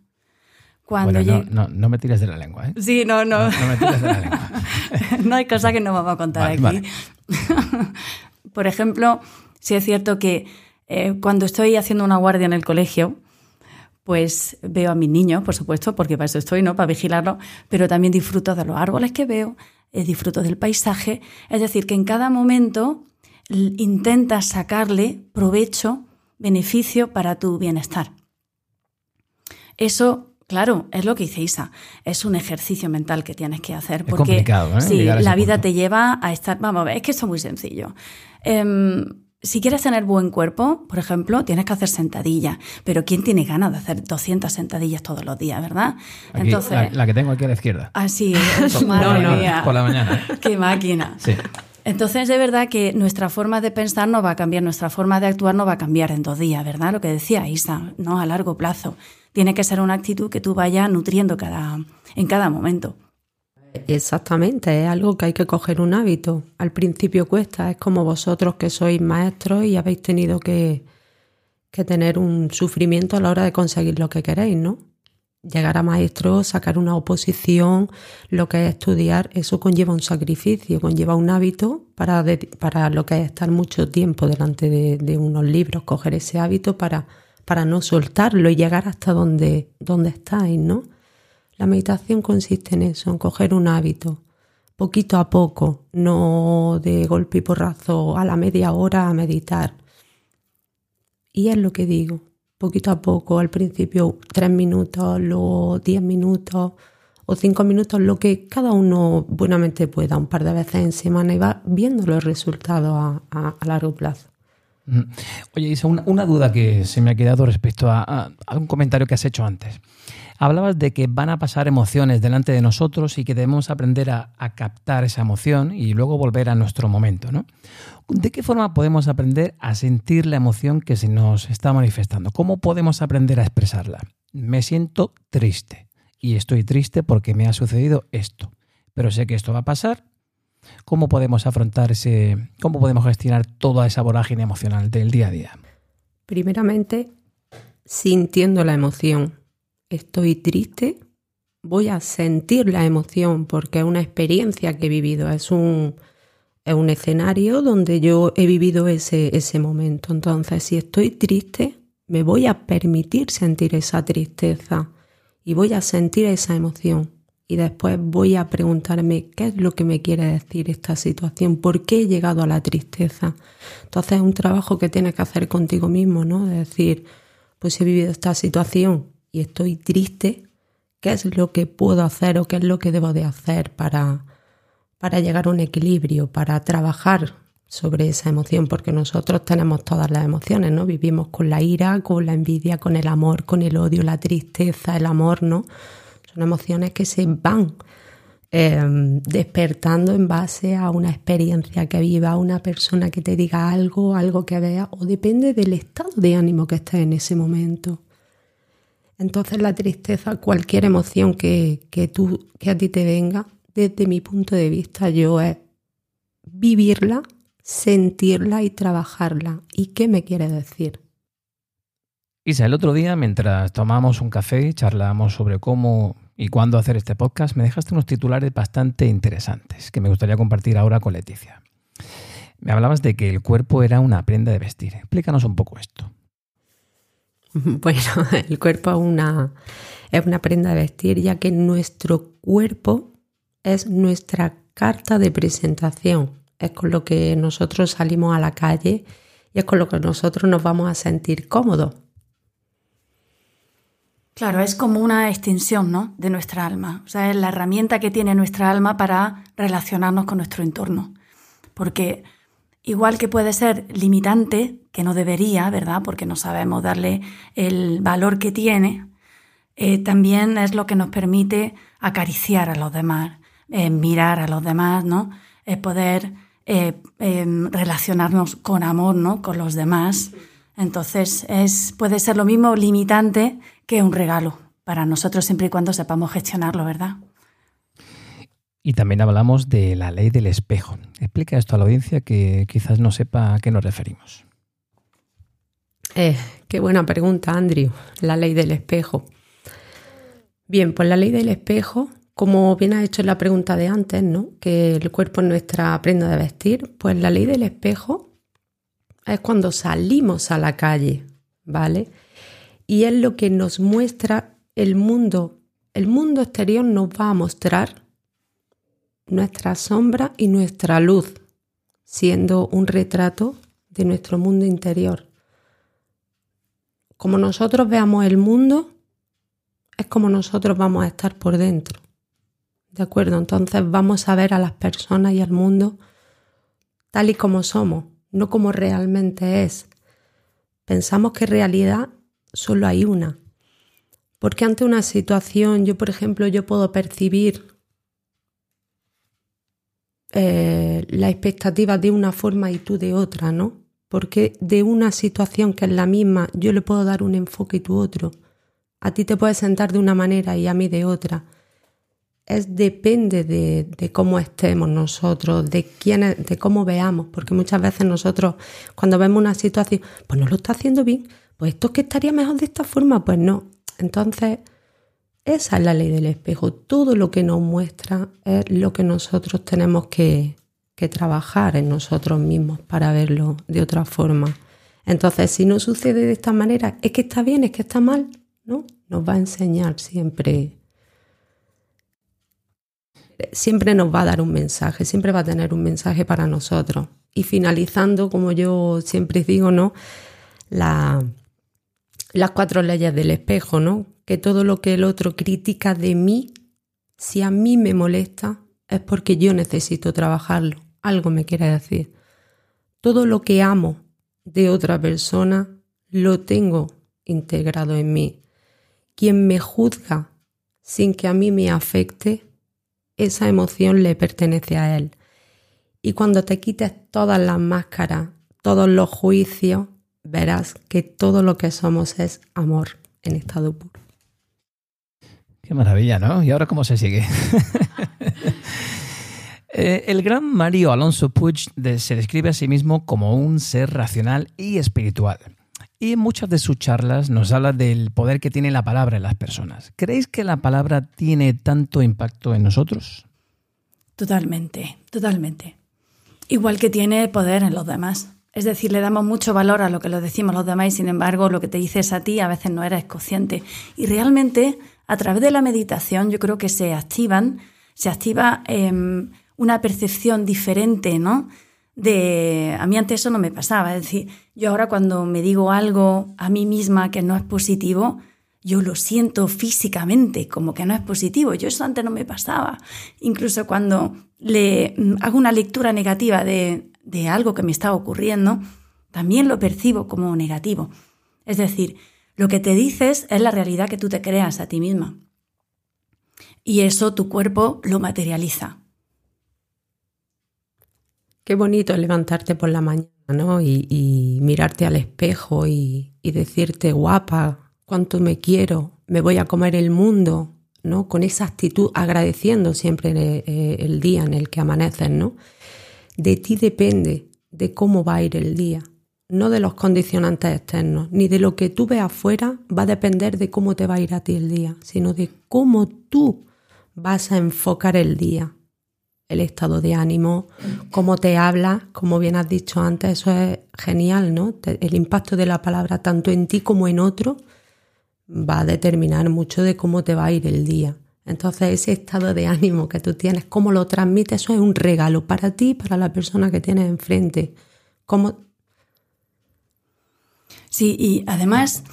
Cuando no, me tires de la lengua, ¿eh? Sí, no, no. No, me tires de la lengua. no hay cosa que no vamos a contar aquí. por ejemplo, sí es cierto que eh, cuando estoy haciendo una guardia en el colegio, pues veo a mis niños, por supuesto, porque para eso estoy, ¿no? Para vigilarlo, pero también disfruto de los árboles que veo, eh, disfruto del paisaje, es decir, que en cada momento intentas sacarle provecho, beneficio para tu bienestar. Eso Claro, es lo que dice Isa. Es un ejercicio mental que tienes que hacer. Porque ¿eh? sí, la vida te lleva a estar. Vamos a ver, es que esto es muy sencillo. Em, si quieres tener buen cuerpo, por ejemplo, tienes que hacer sentadillas. Pero ¿quién tiene ganas de hacer 200 sentadillas todos los días, verdad? Entonces, la, que tengo aquí a la izquierda. Ah, sí, madre mía. Por la mañana. Qué máquina. Sí. Entonces, de verdad que nuestra forma de pensar no va a cambiar, nuestra forma de actuar no va a cambiar en dos días, ¿verdad? Lo que decía Isa, no a largo plazo. Tiene que ser una actitud que tú vayas nutriendo cada, en cada momento. Exactamente, es algo que hay que coger un hábito. Al principio cuesta, es como vosotros que sois maestros y habéis tenido que, tener un sufrimiento a la hora de conseguir lo que queréis, ¿no? Llegar a maestro, sacar una oposición, lo que es estudiar, eso conlleva un sacrificio, conlleva un hábito para, para lo que es estar mucho tiempo delante de, unos libros, coger ese hábito para, para no soltarlo y llegar hasta donde, donde estáis, ¿no? La meditación consiste en eso, en coger un hábito, poquito a poco, no de golpe y porrazo a la media hora a meditar. Y es lo que digo, poquito a poco, al principio tres minutos, luego diez minutos o cinco minutos, lo que cada uno buenamente pueda, un par de veces en semana y va viendo los resultados a, largo plazo. Oye, Isa, una, duda que se me ha quedado respecto a un comentario que has hecho antes. Hablabas de que van a pasar emociones delante de nosotros y que debemos aprender a, captar esa emoción y luego volver a nuestro momento, ¿no? ¿De qué forma podemos aprender a sentir la emoción que se nos está manifestando? ¿Cómo podemos aprender a expresarla? Me siento triste y estoy triste porque me ha sucedido esto, pero sé que esto va a pasar. ¿Cómo podemos afrontar ese, cómo podemos gestionar toda esa vorágine emocional del día a día? Primeramente, sintiendo la emoción estoy triste, voy a sentir la emoción porque es una experiencia que he vivido, es un, es un escenario donde yo he vivido ese, ese momento. Entonces, si estoy triste, me voy a permitir sentir esa tristeza y voy a sentir esa emoción. Y después voy a preguntarme qué es lo que me quiere decir esta situación, por qué he llegado a la tristeza. Entonces es un trabajo que tienes que hacer contigo mismo, ¿no? De decir, pues he vivido esta situación, y estoy triste, ¿qué es lo que puedo hacer o qué es lo que debo de hacer para, para llegar a un equilibrio, para trabajar sobre esa emoción? Porque nosotros tenemos todas las emociones, ¿no? Vivimos con la ira, con la envidia, con el amor, con el odio, la tristeza, el amor, ¿no? Son emociones que se van em, despertando en base a una experiencia que viva una persona que te diga algo, algo que vea, o depende del estado de ánimo que estés en ese momento. Entonces la tristeza, cualquier emoción que, que, tú, que a ti te venga, desde mi punto de vista, yo es vivirla, sentirla y trabajarla. ¿Y qué me quiere decir? Isa, el otro día, mientras tomamos un café charlábamos sobre cómo y cuándo hacer este podcast, me dejaste unos titulares bastante interesantes que me gustaría compartir ahora con Leticia. Me hablabas de que el cuerpo era una prenda de vestir. Explícanos un poco esto. Bueno, el cuerpo es una, prenda de vestir, ya que nuestro cuerpo es nuestra carta de presentación. Es con lo que nosotros salimos a la calle y es con lo que nosotros nos vamos a sentir cómodos. Claro, es como una extensión ¿no? de nuestra alma. O sea, es la herramienta que tiene nuestra alma para relacionarnos con nuestro entorno. Porque igual que puede ser limitante, que no debería, ¿verdad? Porque no sabemos darle el valor que tiene, eh, también es lo que nos permite acariciar a los demás, eh, mirar a los demás, ¿no? poder eh, relacionarnos con amor, ¿no? Con los demás. Entonces, es, puede ser lo mismo limitante que un regalo para nosotros siempre y cuando sepamos gestionarlo, ¿verdad? Y también hablamos de la ley del espejo. Explica esto a la audiencia que quizás no sepa a qué nos referimos. Eh, qué buena pregunta, Andrew. La ley del espejo. Bien, pues la ley del espejo, como bien has hecho en la pregunta de antes, ¿no? Que el cuerpo es nuestra prenda de vestir, pues la ley del espejo es cuando salimos a la calle, ¿vale? Y es lo que nos muestra el mundo. El mundo exterior nos va a mostrar nuestra sombra y nuestra luz, siendo un retrato de nuestro mundo interior. Como nosotros veamos el mundo, es como nosotros vamos a estar por dentro. ¿De acuerdo? Entonces vamos a ver a las personas y al mundo tal y como somos, no como realmente es. Pensamos que realidad solo hay una. Porque ante una situación, yo por ejemplo, yo puedo percibir eh, la expectativa de una forma y tú de otra, ¿no? Porque de una situación que es la misma, yo le puedo dar un enfoque y tú otro. A ti te puedes sentar de una manera y a mí de otra. Es depende de, de cómo estemos nosotros, de quién, de cómo veamos, porque muchas veces nosotros cuando vemos una situación, pues no lo está haciendo bien, pues esto que estaría mejor de esta forma, pues no. Entonces, esa es la ley del espejo. Todo lo que nos muestra es lo que nosotros tenemos que, que trabajar en nosotros mismos para verlo de otra forma. Entonces, si no sucede de esta manera, es que está bien, es que está mal, ¿no? Nos va a enseñar siempre. Siempre nos va a dar un mensaje, siempre va a tener un mensaje para nosotros. Y finalizando, como yo siempre digo, ¿no? La, las cuatro leyes del espejo, ¿no? Que todo lo que el otro critica de mí, si a mí me molesta, es porque yo necesito trabajarlo. Algo me quiere decir. Todo lo que amo de otra persona lo tengo integrado en mí. Quien me juzga sin que a mí me afecte, esa emoción le pertenece a él. Y cuando te quites todas las máscaras, todos los juicios, verás que todo lo que somos es amor en estado puro. Qué maravilla, ¿no? ¿Y ahora cómo se sigue? Eh, el gran Mario Alonso Puig se describe a sí mismo como un ser racional y espiritual. Y en muchas de sus charlas nos habla del poder que tiene la palabra en las personas. ¿Creéis que la palabra tiene tanto impacto en nosotros? Totalmente, totalmente. Igual que tiene poder en los demás. Es decir, le damos mucho valor a lo que lo decimos los demás y sin embargo lo que te dices a ti a veces no eres consciente. Y realmente a través de la meditación yo creo que se activan, se activa em, una percepción diferente, ¿no? De, a mí antes eso no me pasaba. Es decir, yo ahora cuando me digo algo a mí misma que no es positivo, yo lo siento físicamente como que no es positivo. Yo eso antes no me pasaba. Incluso cuando le mm, hago una lectura negativa de de algo que me está ocurriendo, también lo percibo como negativo. Es decir, lo que te dices es la realidad que tú te creas a ti misma. Y eso tu cuerpo lo materializa. Qué bonito levantarte por la mañana, ¿no? Y, mirarte al espejo y, decirte, guapa, cuánto me quiero, me voy a comer el mundo, ¿no? Con esa actitud, agradeciendo siempre eh, el, día en el que amaneces, ¿no? De ti depende de cómo va a ir el día, no de los condicionantes externos, ni de lo que tú veas afuera, va a depender de cómo te va a ir a ti el día, sino de cómo tú vas a enfocar el día, el estado de ánimo, cómo te hablas, como bien has dicho antes, eso es genial, ¿no? El impacto de la palabra tanto en ti como en otro va a determinar mucho de cómo te va a ir el día. Entonces ese estado de ánimo que tú tienes, cómo lo transmites, eso es un regalo para ti y para la persona que tienes enfrente. Cómo... Sí, y además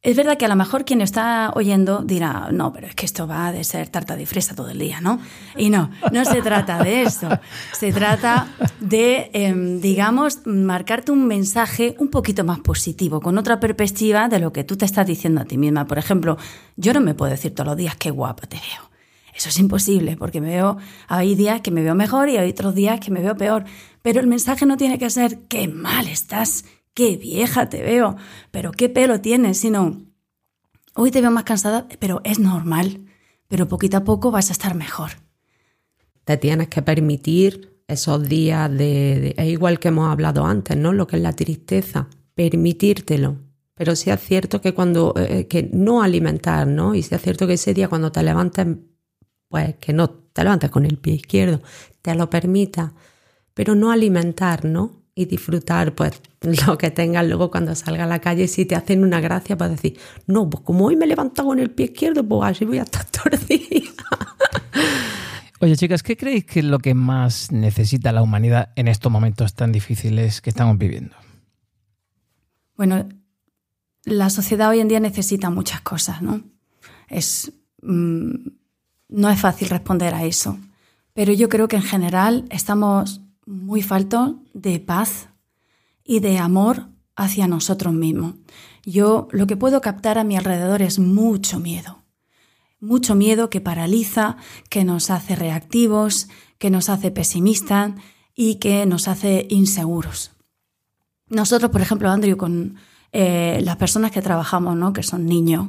es verdad que a lo mejor quien está oyendo dirá, no, pero es que esto va de ser tarta de fresa todo el día, ¿no? Y no, no se trata de eso. Se trata de, em, digamos, marcarte un mensaje un poquito más positivo, con otra perspectiva de lo que tú te estás diciendo a ti misma. Por ejemplo, yo no me puedo decir todos los días qué guapa te veo. Eso es imposible, porque veo, hay días que me veo mejor y hay otros días que me veo peor. Pero el mensaje no tiene que ser qué mal estás qué vieja te veo, pero qué pelo tienes, sino, hoy te veo más cansada, pero es normal, pero poquito a poco vas a estar mejor. Te tienes que permitir esos días de, es igual que hemos hablado antes, ¿no? Lo que es la tristeza, permitírtelo. Pero sí es cierto que cuando, eh, que no alimentar, ¿no? Y sí es cierto que ese día cuando te levantes, pues que no te levantes con el pie izquierdo, te lo permita, pero no alimentar, ¿no? Y disfrutar pues lo que tengas luego cuando salga a la calle si te hacen una gracia para decir, no, pues como hoy me he levantado con el pie izquierdo, pues así voy a estar todo el día. Oye, chicas, ¿qué creéis que es lo que más necesita la humanidad en estos momentos tan difíciles que estamos viviendo? Bueno, la sociedad hoy en día necesita muchas cosas, ¿no? Es, mm, no es fácil responder a eso, pero yo creo que en general estamos muy falto de paz y de amor hacia nosotros mismos. Yo lo que puedo captar a mi alrededor es mucho miedo. Mucho miedo que paraliza, que nos hace reactivos, que nos hace pesimistas y que nos hace inseguros. Nosotros, por ejemplo, Andrew, con eh, las personas que trabajamos, ¿no? que son niños,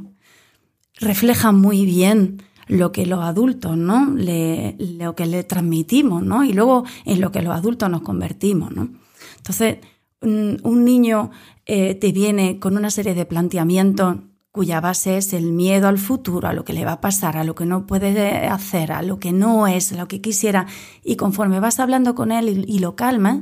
reflejan muy bien lo que los adultos, ¿no? Le, lo que le transmitimos, ¿no? Y luego en lo que los adultos nos convertimos, ¿no? Entonces, un, niño eh, te viene con una serie de planteamientos cuya base es el miedo al futuro, a lo que le va a pasar, a lo que no puede hacer, a lo que no es, a lo que quisiera, y conforme vas hablando con él y, y lo calmas,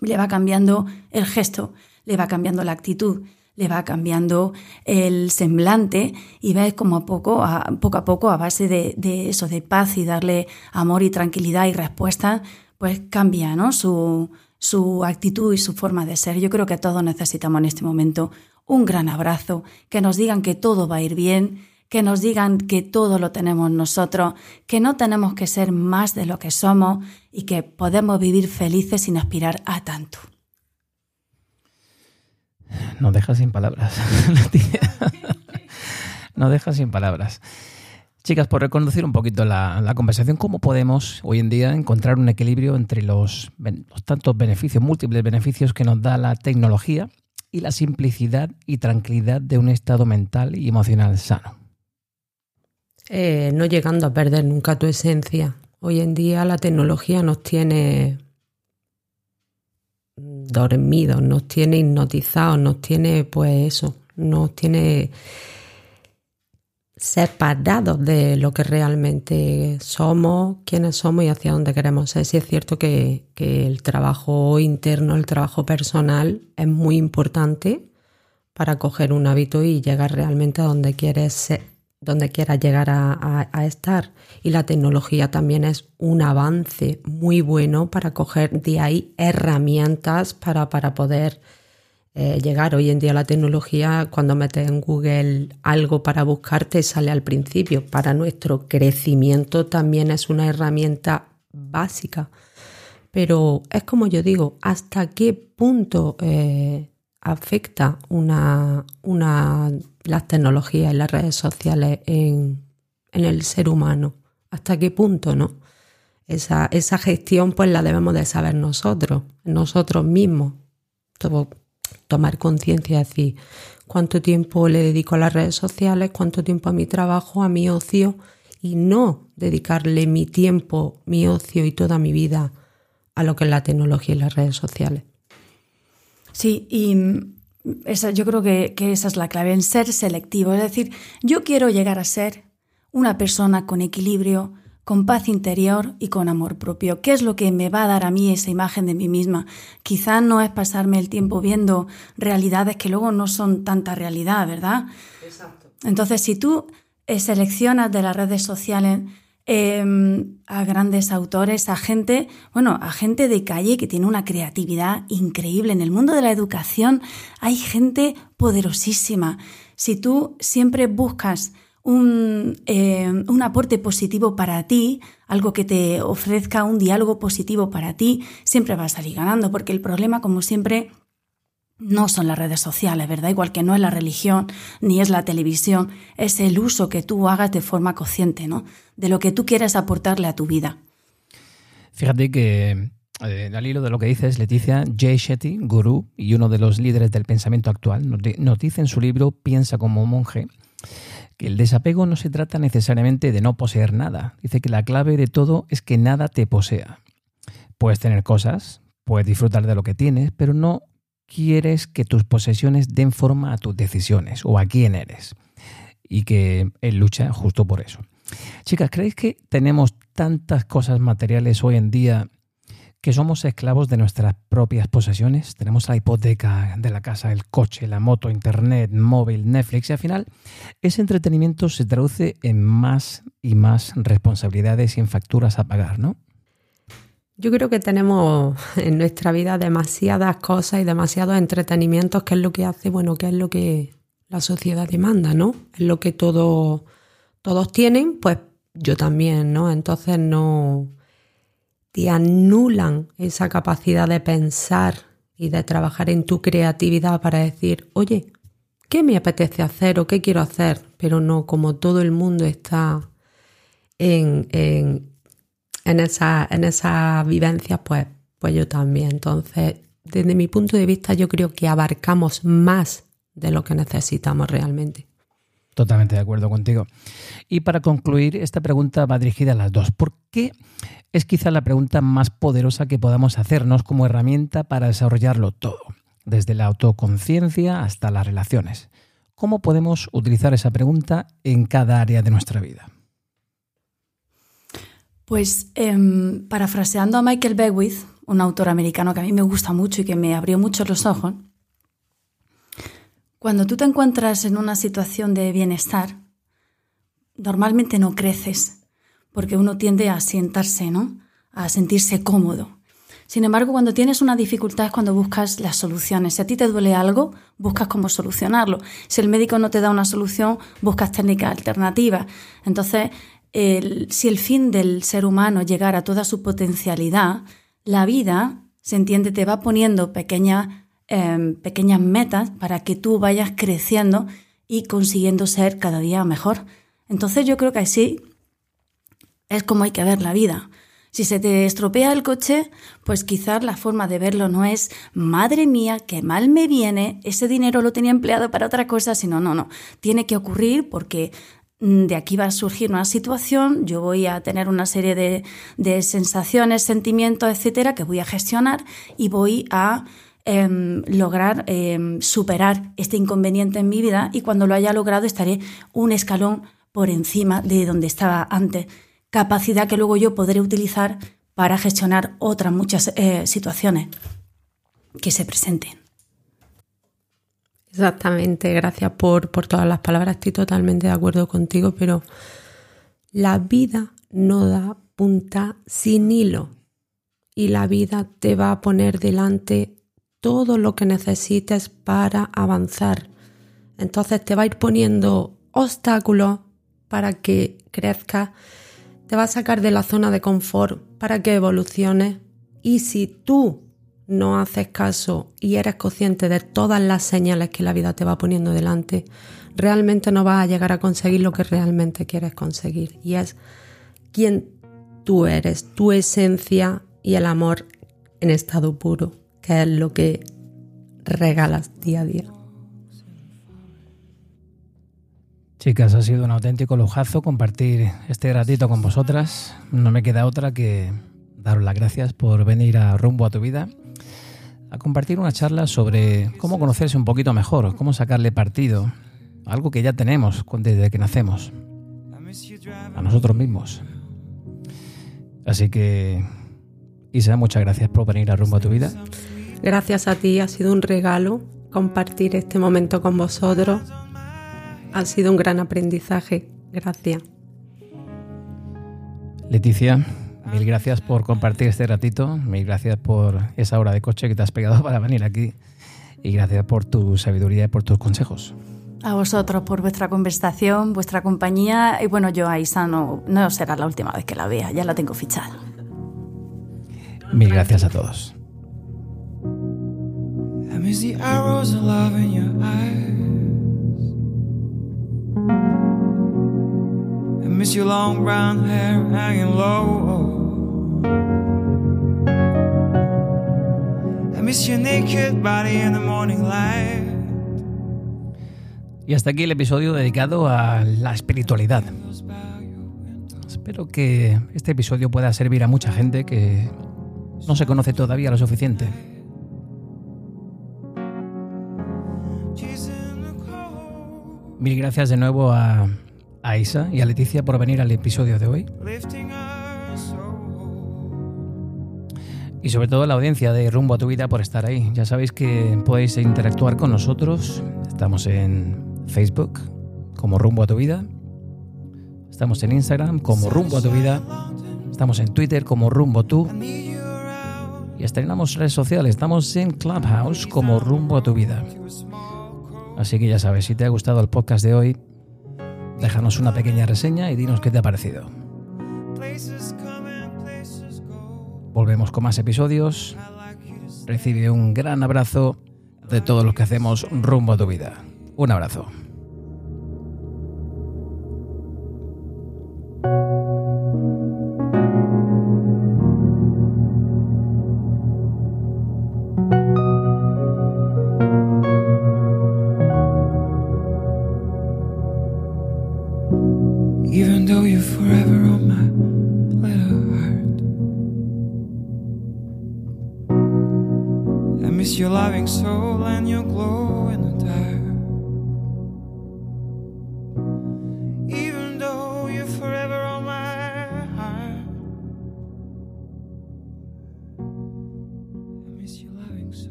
le va cambiando el gesto, le va cambiando la actitud, le va cambiando el semblante y ves como a poco a, poco, a poco, a base de, eso, de paz y darle amor y tranquilidad y respuesta, pues cambia ¿no? su, su actitud y su forma de ser. Yo creo que todos necesitamos en este momento un gran abrazo, que nos digan que todo va a ir bien, que nos digan que todo lo tenemos nosotros, que no tenemos que ser más de lo que somos y que podemos vivir felices sin aspirar a tanto. No deja sin palabras. no deja sin palabras. Chicas, por reconducir un poquito la, conversación, ¿cómo podemos hoy en día encontrar un equilibrio entre los, tantos beneficios, múltiples beneficios que nos da la tecnología y la simplicidad y tranquilidad de un estado mental y emocional sano? Eh, no llegando a perder nunca tu esencia. Hoy en día la tecnología nos tiene dormidos, nos tiene hipnotizados, nos tiene, pues eso, nos tiene separados de lo que realmente somos, quiénes somos y hacia dónde queremos ser. Sí es cierto que, que el trabajo interno, el trabajo personal es muy importante para coger un hábito y llegar realmente a donde quieres ser, donde quieras llegar a, estar. Y la tecnología también es un avance muy bueno para coger de ahí herramientas para, para poder eh, llegar. Hoy en día la tecnología, cuando metes en Google algo para buscarte, sale al principio. Para nuestro crecimiento también es una herramienta básica. Pero es como yo digo, ¿hasta qué punto eh, afecta una, una las tecnologías y las redes sociales en, el ser humano. ¿Hasta qué punto, no? Esa, gestión pues la debemos de saber nosotros, nosotros mismos. tomar conciencia y decir, cuánto tiempo le dedico a las redes sociales, cuánto tiempo a mi trabajo, a mi ocio y no dedicarle mi tiempo, mi ocio y toda mi vida a lo que es la tecnología y las redes sociales. Sí, y esa, yo creo que, que esa es la clave, en ser selectivo. Es decir, yo quiero llegar a ser una persona con equilibrio, con paz interior y con amor propio. ¿Qué es lo que me va a dar a mí esa imagen de mí misma? Quizá no es pasarme el tiempo viendo realidades que luego no son tanta realidad, ¿verdad? Exacto. Entonces, si tú eh, seleccionas de las redes sociales em, a grandes autores, a gente, bueno, a gente de calle que tiene una creatividad increíble. En el mundo de la educación hay gente poderosísima. Si tú siempre buscas eh, un, aporte positivo para ti, algo que te ofrezca un diálogo positivo para ti, siempre vas a salir ganando, porque el problema, como siempre, no son las redes sociales, ¿verdad? Igual que no es la religión ni es la televisión, es el uso que tú hagas de forma consciente, ¿no? De lo que tú quieres aportarle a tu vida. Fíjate que eh, al hilo de lo que dices, Leticia, Jay Shetty, gurú y uno de los líderes del pensamiento actual, nos dice en su libro Piensa como monje que el desapego no se trata necesariamente de no poseer nada. Dice que la clave de todo es que nada te posea. Puedes tener cosas, puedes disfrutar de lo que tienes, pero no quieres que tus posesiones den forma a tus decisiones o a quién eres. Y que él lucha justo por eso. Chicas, ¿creéis que tenemos tantas cosas materiales hoy en día que somos esclavos de nuestras propias posesiones. Tenemos la hipoteca de la casa, el coche, la moto, internet, móvil, Netflix y al final ese entretenimiento se traduce en más y más responsabilidades y en facturas a pagar, ¿no? Yo creo que tenemos en nuestra vida demasiadas cosas y demasiados entretenimientos que es lo que hace, bueno, que es lo que la sociedad demanda, ¿no? Es lo que todo, todos tienen, pues yo también, ¿no? Entonces no, te anulan esa capacidad de pensar y de trabajar en tu creatividad para decir, oye, ¿qué me apetece hacer o qué quiero hacer? Pero no como todo el mundo está en, en, en esa, en esa vivencia, pues, pues yo también. Entonces, desde mi punto de vista, yo creo que abarcamos más de lo que necesitamos realmente. Totalmente de acuerdo contigo. Y para concluir, esta pregunta va dirigida a las dos. ¿Por qué es quizá la pregunta más poderosa que podamos hacernos como herramienta para desarrollarlo todo, desde la autoconciencia hasta las relaciones? ¿Cómo podemos utilizar esa pregunta en cada área de nuestra vida? Pues em, parafraseando a Michael Beckwith, un autor americano que a mí me gusta mucho y que me abrió mucho los ojos, cuando tú te encuentras en una situación de bienestar, normalmente no creces, porque uno tiende a sentarse, ¿no? A sentirse cómodo. Sin embargo, cuando tienes una dificultad es cuando buscas las soluciones. Si a ti te duele algo, buscas cómo solucionarlo. Si el médico no te da una solución, buscas técnicas alternativas. Entonces, si el fin del ser humano llegar a toda su potencialidad, la vida, se entiende, te va poniendo pequeñas Em, pequeñas metas para que tú vayas creciendo y consiguiendo ser cada día mejor. Entonces yo creo que así es como hay que ver la vida. Si se te estropea el coche, pues quizás la forma de verlo no es, madre mía, qué mal me viene, ese dinero lo tenía empleado para otra cosa, sino, no, no, tiene que ocurrir porque de aquí va a surgir una situación, yo voy a tener una serie de, de sensaciones, sentimientos, etcétera, que voy a gestionar y voy a Em, lograr em, superar este inconveniente en mi vida y cuando lo haya logrado estaré un escalón por encima de donde estaba antes. Capacidad que luego yo podré utilizar para gestionar otras muchas eh, situaciones que se presenten. Exactamente, gracias por, por todas las palabras, estoy totalmente de acuerdo contigo, pero la vida no da punta sin hilo y la vida te va a poner delante todo lo que necesites para avanzar. Entonces te va a ir poniendo obstáculos para que crezcas, te va a sacar de la zona de confort para que evoluciones. Y si tú no haces caso y eres consciente de todas las señales que la vida te va poniendo delante, realmente no vas a llegar a conseguir lo que realmente quieres conseguir. Y es quien tú eres, tu esencia y el amor en estado puro que es lo que regalas día a día. Chicas, ha sido un auténtico lujazo compartir este ratito con vosotras. No me queda otra que daros las gracias por venir a Rumbo a tu vida a compartir una charla sobre cómo conocerse un poquito mejor, cómo sacarle partido, algo que ya tenemos desde que nacemos, a nosotros mismos. Así que, Isa, muchas gracias por venir a Rumbo a tu vida. Gracias a ti, ha sido un regalo compartir este momento con vosotros ha sido un gran aprendizaje. Gracias. Leticia, mil gracias por compartir este ratito, mil gracias por esa hora de coche que te has pegado para venir aquí y gracias por tu sabiduría y por tus consejos. A vosotros por vuestra conversación, vuestra compañía y bueno, yo a Isa no, no será la última vez que la vea, ya la tengo fichada. Mil gracias a todos. miss your long brown hair hanging low. I miss your naked body in the morning light. Y hasta aquí el episodio dedicado a la espiritualidad. Espero que este episodio pueda servir a mucha gente que no se conoce todavía lo suficiente. Mil gracias de nuevo a a Isa y a Leticia por venir al episodio de hoy. Y sobre todo a la audiencia de Rumbo a tu vida por estar ahí. Ya sabéis que podéis interactuar con nosotros. Estamos en Facebook como Rumbo a tu vida. Estamos en Instagram como Rumbo a tu vida. Estamos en Twitter como Rumbo tú. Y estrenamos redes sociales. Estamos en Clubhouse como Rumbo a tu vida. Así que ya sabes, si te ha gustado el podcast de hoy, Déjanos una pequeña reseña y dinos qué te ha parecido. Volvemos con más episodios. Recibe un gran abrazo de todos los que hacemos rumbo a tu vida. Un abrazo.